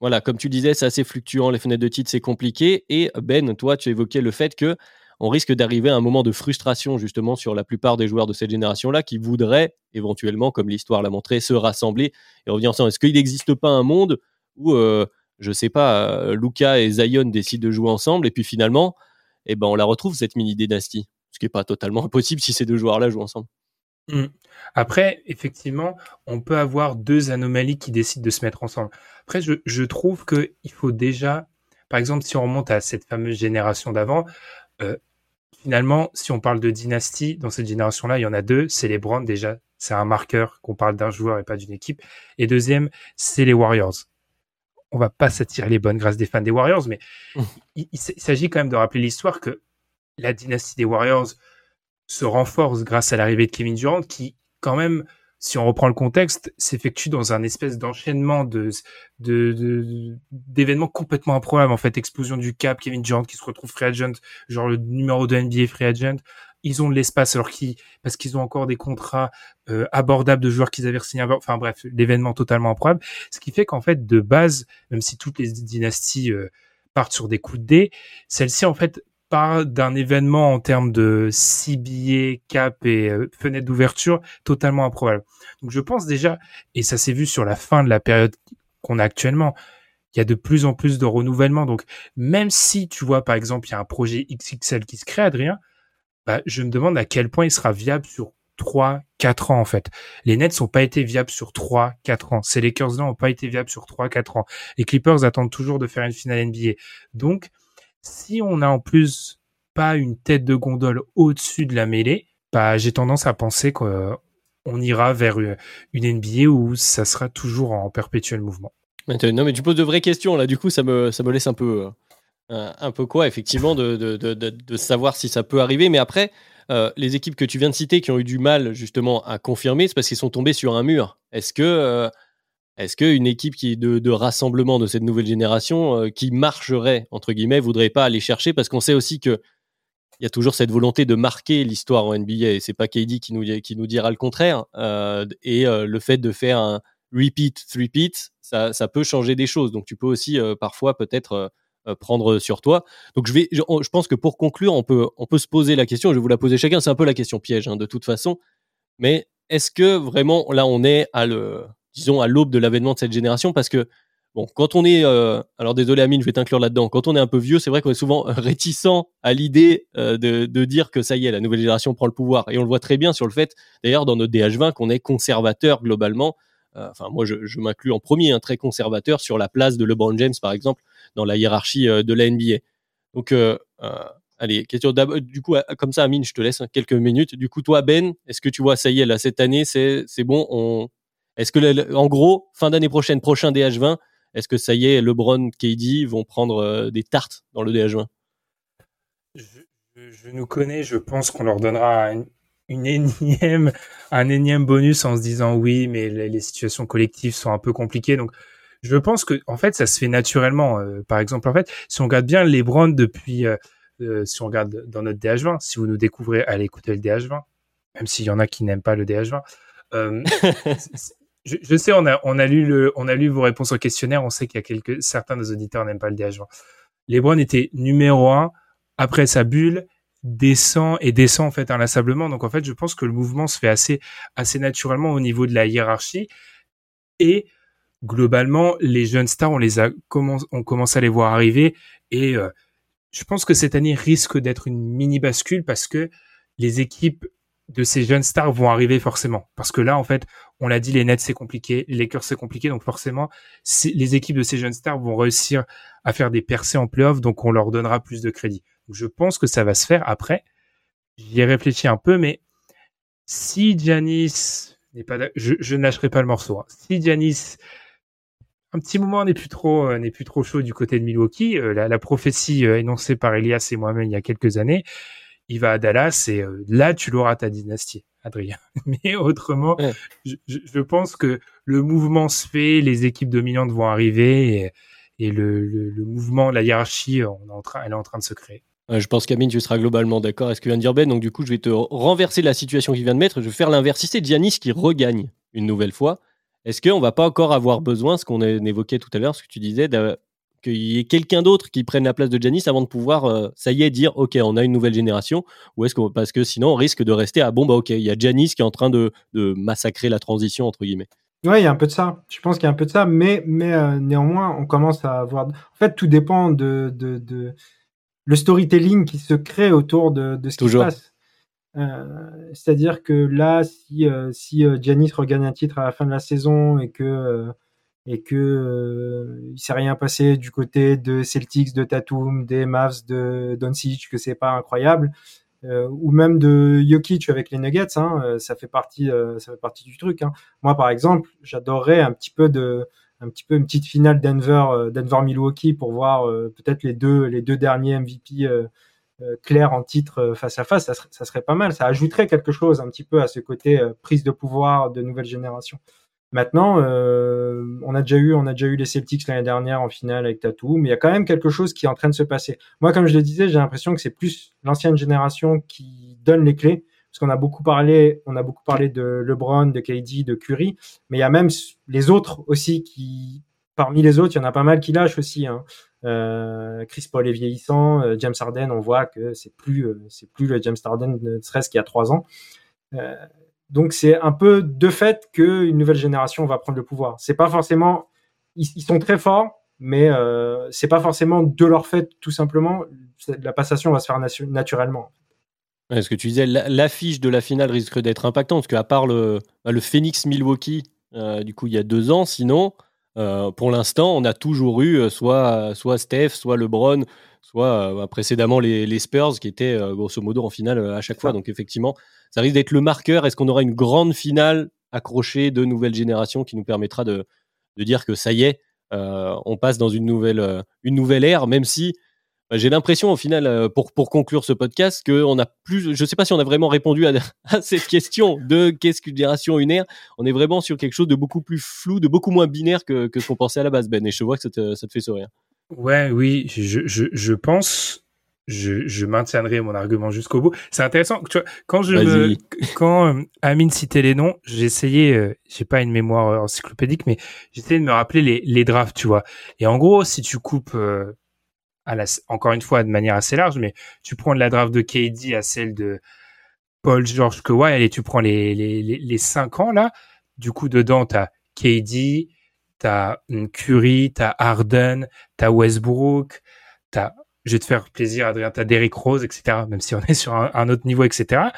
voilà, comme tu disais, c'est assez fluctuant, les fenêtres de titre, c'est compliqué. Et Ben, toi, tu évoquais le fait que on risque d'arriver à un moment de frustration justement sur la plupart des joueurs de cette génération-là qui voudraient éventuellement, comme l'histoire l'a montré, se rassembler et revenir ensemble. Est-ce qu'il n'existe pas un monde où, euh, je sais pas, euh, Luca et Zion décident de jouer ensemble et puis finalement, eh ben, on la retrouve cette mini dynastie, ce qui n'est pas totalement [laughs] impossible si ces deux joueurs-là jouent ensemble. Mmh. Après, effectivement, on peut avoir deux anomalies qui décident de se mettre ensemble. Après, je, je trouve qu'il faut déjà, par exemple, si on remonte à cette fameuse génération d'avant, euh, finalement, si on parle de dynastie, dans cette génération-là, il y en a deux. C'est les Browns déjà. C'est un marqueur qu'on parle d'un joueur et pas d'une équipe. Et deuxième, c'est les Warriors. On va pas s'attirer les bonnes grâces des fans des Warriors, mais mmh. il, il s'agit quand même de rappeler l'histoire que la dynastie des Warriors se renforce grâce à l'arrivée de Kevin Durant, qui quand même si on reprend le contexte, s'effectue dans un espèce d'enchaînement de, d'événements complètement improbables. En fait, explosion du cap, Kevin Durant qui se retrouve free agent, genre le numéro de NBA free agent. Ils ont de l'espace alors qu'ils, parce qu'ils ont encore des contrats euh, abordables de joueurs qu'ils avaient signés. Enfin bref, l'événement totalement improbable. Ce qui fait qu'en fait, de base, même si toutes les dynasties euh, partent sur des coups de dés, celle-ci en fait parle d'un événement en termes de six billets, cap et euh, fenêtre d'ouverture totalement improbable. Donc je pense déjà, et ça s'est vu sur la fin de la période qu'on a actuellement, il y a de plus en plus de renouvellement. Donc même si tu vois par exemple il y a un projet XXL qui se crée, Adrien, bah, je me demande à quel point il sera viable sur 3, 4 ans en fait. Les Nets n'ont pas été viables sur 3, 4 ans. Ces Lakers-là n'ont pas été viables sur 3, 4 ans. Les Clippers attendent toujours de faire une finale NBA. Donc, si on a en plus pas une tête de gondole au-dessus de la mêlée, bah, j'ai tendance à penser qu'on ira vers une NBA où ça sera toujours en perpétuel mouvement. Non, mais tu poses de vraies questions là. Du coup, ça me, ça me laisse un peu, euh, un peu quoi, effectivement, de, de, de, de, savoir si ça peut arriver. Mais après, euh, les équipes que tu viens de citer qui ont eu du mal justement à confirmer, c'est parce qu'ils sont tombés sur un mur. Est-ce que euh, est-ce qu'une équipe qui de, rassemblement de cette nouvelle génération euh, qui marcherait, entre guillemets, voudrait pas aller chercher? Parce qu'on sait aussi que il y a toujours cette volonté de marquer l'histoire en NBA. Et c'est pas KD qui nous, dira le contraire. Euh, et euh, le fait de faire un repeat, repeat, ça, ça peut changer des choses. Donc tu peux aussi parfois peut-être prendre sur toi. Donc je pense que pour conclure, on peut, on peut se poser la question. Je vais vous la poser chacun. C'est un peu la question piège hein, de toute façon. Mais est-ce que vraiment là on est à le disons, à l'aube de l'avènement de cette génération, parce que, bon, quand on est, euh, alors désolé Amine, je vais t'inclure là-dedans, quand on est un peu vieux, c'est vrai qu'on est souvent réticent à l'idée euh, de, de, dire que ça y est, la nouvelle génération prend le pouvoir. Et on le voit très bien sur le fait, d'ailleurs, dans notre DH20, qu'on est conservateur globalement. Euh, enfin, moi, je, je m'inclus en premier, un très conservateur sur la place de LeBron James, par exemple, dans la hiérarchie de la NBA. Donc, Allez, question du coup, comme ça, Amine, je te laisse quelques minutes. Du coup, toi, Ben, est-ce que tu vois, ça y est, là, cette année, c'est bon, on, est-ce que, en gros, fin d'année prochaine, prochain DH20, est-ce que ça y est, LeBron, KD vont prendre euh, des tartes dans le DH20 je, nous connais, je pense qu'on leur donnera une, énième, un énième bonus en se disant oui, mais les, situations collectives sont un peu compliquées. Donc, je pense que, en fait, ça se fait naturellement. Euh, par exemple, en fait, si on regarde bien LeBron depuis, euh, si on regarde dans notre DH20, si vous nous découvrez, allez écouter le DH20, même s'il y en a qui n'aiment pas le DH20. [laughs] je, sais, on a, on a lu le, on a lu vos réponses au questionnaire. On sait qu'il y a quelques, certains des auditeurs n'aiment pas le DH20. LeBron était numéro un après sa bulle, descend et descend en fait inlassablement. Donc en fait, je pense que le mouvement se fait assez, assez naturellement au niveau de la hiérarchie. Et globalement, les jeunes stars, on les a on commence à les voir arriver. Et euh, je pense que cette année risque d'être une mini bascule parce que les équipes de ces jeunes stars vont arriver forcément. Parce que là, en fait, on l'a dit, les Nets c'est compliqué, les Lakers c'est compliqué, donc forcément, les équipes de ces jeunes stars vont réussir à faire des percées en playoff, donc on leur donnera plus de crédit. je pense que ça va se faire. Après, j'y ai réfléchi un peu, mais si Giannis n'est pas, je, je lâcherai pas le morceau. Hein. Si Giannis un petit moment n'est plus trop euh, n'est plus trop chaud du côté de Milwaukee, euh, la, prophétie euh, énoncée par Elias et moi-même il y a quelques années, il va à Dallas et euh, là, tu l'auras ta dynastie, Adrien. [laughs] Mais autrement, je, pense que le mouvement se fait, les équipes dominantes vont arriver et, le, mouvement, la hiérarchie, on est en train, elle est en train de se créer. je pense qu'Amine, tu seras globalement d'accord. Est-ce que vient de dire Ben Donc du coup, je vais te renverser la situation qu'il vient de mettre. Je vais faire l'inverse. Si c'est Giannis qui regagne une nouvelle fois, est-ce qu'on va pas encore avoir besoin, ce qu'on évoquait tout à l'heure, ce que tu disais, qu'il y ait quelqu'un d'autre qui prenne la place de Janis avant de pouvoir, euh, ça y est, dire ok, on a une nouvelle génération, ou est-ce que parce que sinon on risque de rester à bon bah ok, il y a Janis qui est en train de, massacrer la transition entre guillemets. Oui, il y a un peu de ça. Je pense qu'il y a un peu de ça, mais, mais euh, néanmoins, on commence à avoir. En fait, tout dépend de, de, le storytelling qui se crée autour de, ce qui se passe. Euh, c'est-à-dire que là, si, si Giannis regagne un titre à la fin de la saison et que et que euh, il s'est rien passé du côté de Celtics, de Tatum, des Mavs, de Doncic, que c'est pas incroyable. ou même de Jokic avec les Nuggets, hein, ça fait partie, ça fait partie du truc. Hein. Moi, par exemple, j'adorerais un petit peu de, un petit peu une petite finale Denver, Denver Milwaukee pour voir peut-être les deux, les deux derniers MVP clairs en titre face à face. Ça serait, pas mal. Ça ajouterait quelque chose un petit peu à ce côté prise de pouvoir de nouvelle génération. Maintenant, euh, on a déjà eu, on a déjà eu les Celtics l'année dernière en finale avec Tatou, mais il y a quand même quelque chose qui est en train de se passer. Moi, comme je le disais, j'ai l'impression que c'est plus l'ancienne génération qui donne les clés, parce qu'on a beaucoup parlé, on a beaucoup parlé de LeBron, de KD, de Curry, mais il y a même les autres aussi qui, parmi les autres, il y en a pas mal qui lâchent aussi. Hein. Euh, Chris Paul est vieillissant, euh, James Harden, on voit que c'est plus, c'est plus le James Harden, ne serait-ce qu'il y a trois ans. Donc c'est un peu de fait qu'une nouvelle génération va prendre le pouvoir. C'est pas forcément, ils, sont très forts, mais euh, c'est pas forcément de leur fait tout simplement. La passation va se faire naturellement. Est-ce que tu disais l'affiche de la finale risque d'être impactante parce qu'à part le, bah, le Phoenix Milwaukee, euh, du coup il y a deux ans, sinon euh, pour l'instant on a toujours eu soit soit Steph, soit LeBron, soit bah, précédemment les, les, Spurs qui étaient grosso modo en finale à chaque fois. Donc effectivement ça risque d'être le marqueur. Est-ce qu'on aura une grande finale accrochée de nouvelle génération qui nous permettra de, de dire que ça y est, euh, on passe dans une nouvelle, euh, une nouvelle ère, même si bah, j'ai l'impression au final, euh, pour, pour conclure ce podcast, qu'on a plus, je ne sais pas si on a vraiment répondu à, [laughs] à cette question de qu'est-ce qu'une génération, une ère. On est vraiment sur quelque chose de beaucoup plus flou, de beaucoup moins binaire que, que ce qu'on pensait à la base, Ben. Et je vois que ça te, ça te fait sourire. Ouais, oui, je, je, je pense je, je maintiendrai mon argument jusqu'au bout. C'est intéressant. Tu vois, quand je me, [laughs] quand euh, Amine citait les noms, j'ai essayé, euh, j'ai pas une mémoire encyclopédique, mais j'ai essayé de me rappeler les, les drafts, tu vois. Et en gros, si tu coupes euh, à la, encore une fois de manière assez large, mais tu prends la draft de KD à celle de Paul George Kawhi, et tu prends les, les, les, les cinq ans là. Du coup, dedans, t'as KD, t'as Curry, t'as Harden, t'as Westbrook, t'as je vais te faire plaisir, Adrien, t'as Derrick Rose, etc. Même si on est sur un, autre niveau, etc.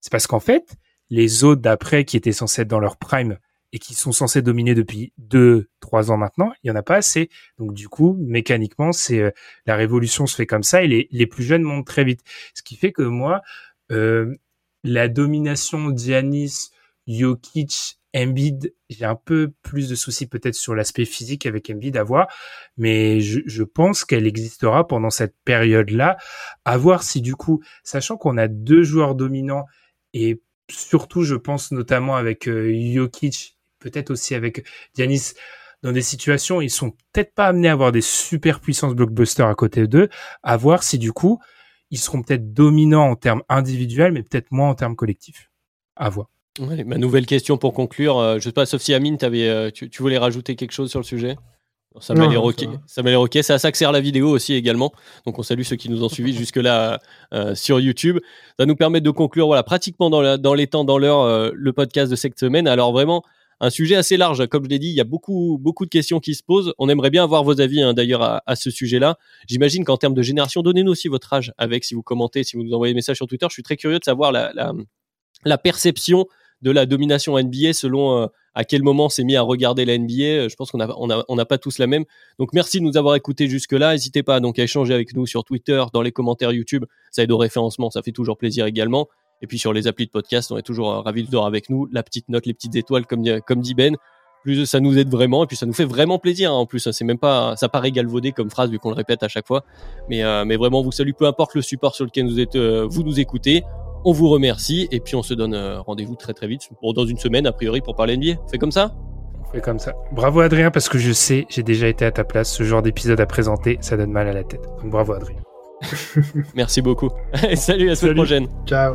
C'est parce qu'en fait, les autres d'après qui étaient censés être dans leur prime et qui sont censés dominer depuis deux, trois ans maintenant, il y en a pas assez. Donc du coup, mécaniquement, c'est euh, la révolution se fait comme ça et les, les plus jeunes montent très vite. Ce qui fait que moi, euh, la domination d'Yanis, Jokic Embiid, j'ai un peu plus de soucis peut-être sur l'aspect physique avec Embiid à voir, mais je, pense qu'elle existera pendant cette période-là. À voir si du coup, sachant qu'on a deux joueurs dominants et surtout, je pense notamment avec euh, Jokic, peut-être aussi avec Giannis, dans des situations, ils sont peut-être pas amenés à avoir des super puissances blockbusters à côté d'eux. À voir si du coup, ils seront peut-être dominants en termes individuels, mais peut-être moins en termes collectifs. À voir ma nouvelle question pour conclure. Euh, je sais pas, Sophie Amine, avais, euh, tu, voulais rajouter quelque chose sur le sujet? Ça m'a l'air ok. Ça m'a l'air ok. C'est à ça que sert la vidéo aussi également. Donc on salue ceux qui nous ont suivis [laughs] jusque là euh, sur YouTube. Ça nous permet de conclure voilà pratiquement dans, dans les temps, dans l'heure, le podcast de cette semaine. Alors vraiment un sujet assez large. Comme je l'ai dit, il y a beaucoup beaucoup de questions qui se posent. On aimerait bien avoir vos avis hein, d'ailleurs à, ce sujet-là. J'imagine qu'en termes de génération, donnez-nous aussi votre âge avec si vous commentez, si vous nous envoyez des messages sur Twitter. Je suis très curieux de savoir la, la, la perception de la domination NBA selon euh, à quel moment c'est mis à regarder la NBA. Euh, je pense qu'on n'a on a, pas tous la même. Donc merci de nous avoir écoutés jusque-là. N'hésitez pas donc à échanger avec nous sur Twitter, dans les commentaires YouTube. Ça aide au référencement, ça fait toujours plaisir également. Et puis sur les applis de podcast, on est toujours euh, ravis de avec nous. La petite note, les petites étoiles, comme, comme dit Ben. Plus ça nous aide vraiment et puis ça nous fait vraiment plaisir. Hein. En plus, c'est même pas, ça paraît galvaudé comme phrase vu qu'on le répète à chaque fois. Mais, mais vraiment, vous salue peu importe le support sur lequel vous êtes, vous nous écoutez. On vous remercie et puis on se donne euh, rendez-vous très très vite pour dans une semaine a priori pour parler NBA. On fait comme ça? On fait comme ça. Bravo Adrien parce que je sais, j'ai déjà été à ta place. Ce genre d'épisode à présenter, ça donne mal à la tête. Donc bravo Adrien. [laughs] Merci beaucoup. [laughs] Salut à la semaine prochaine. Ciao.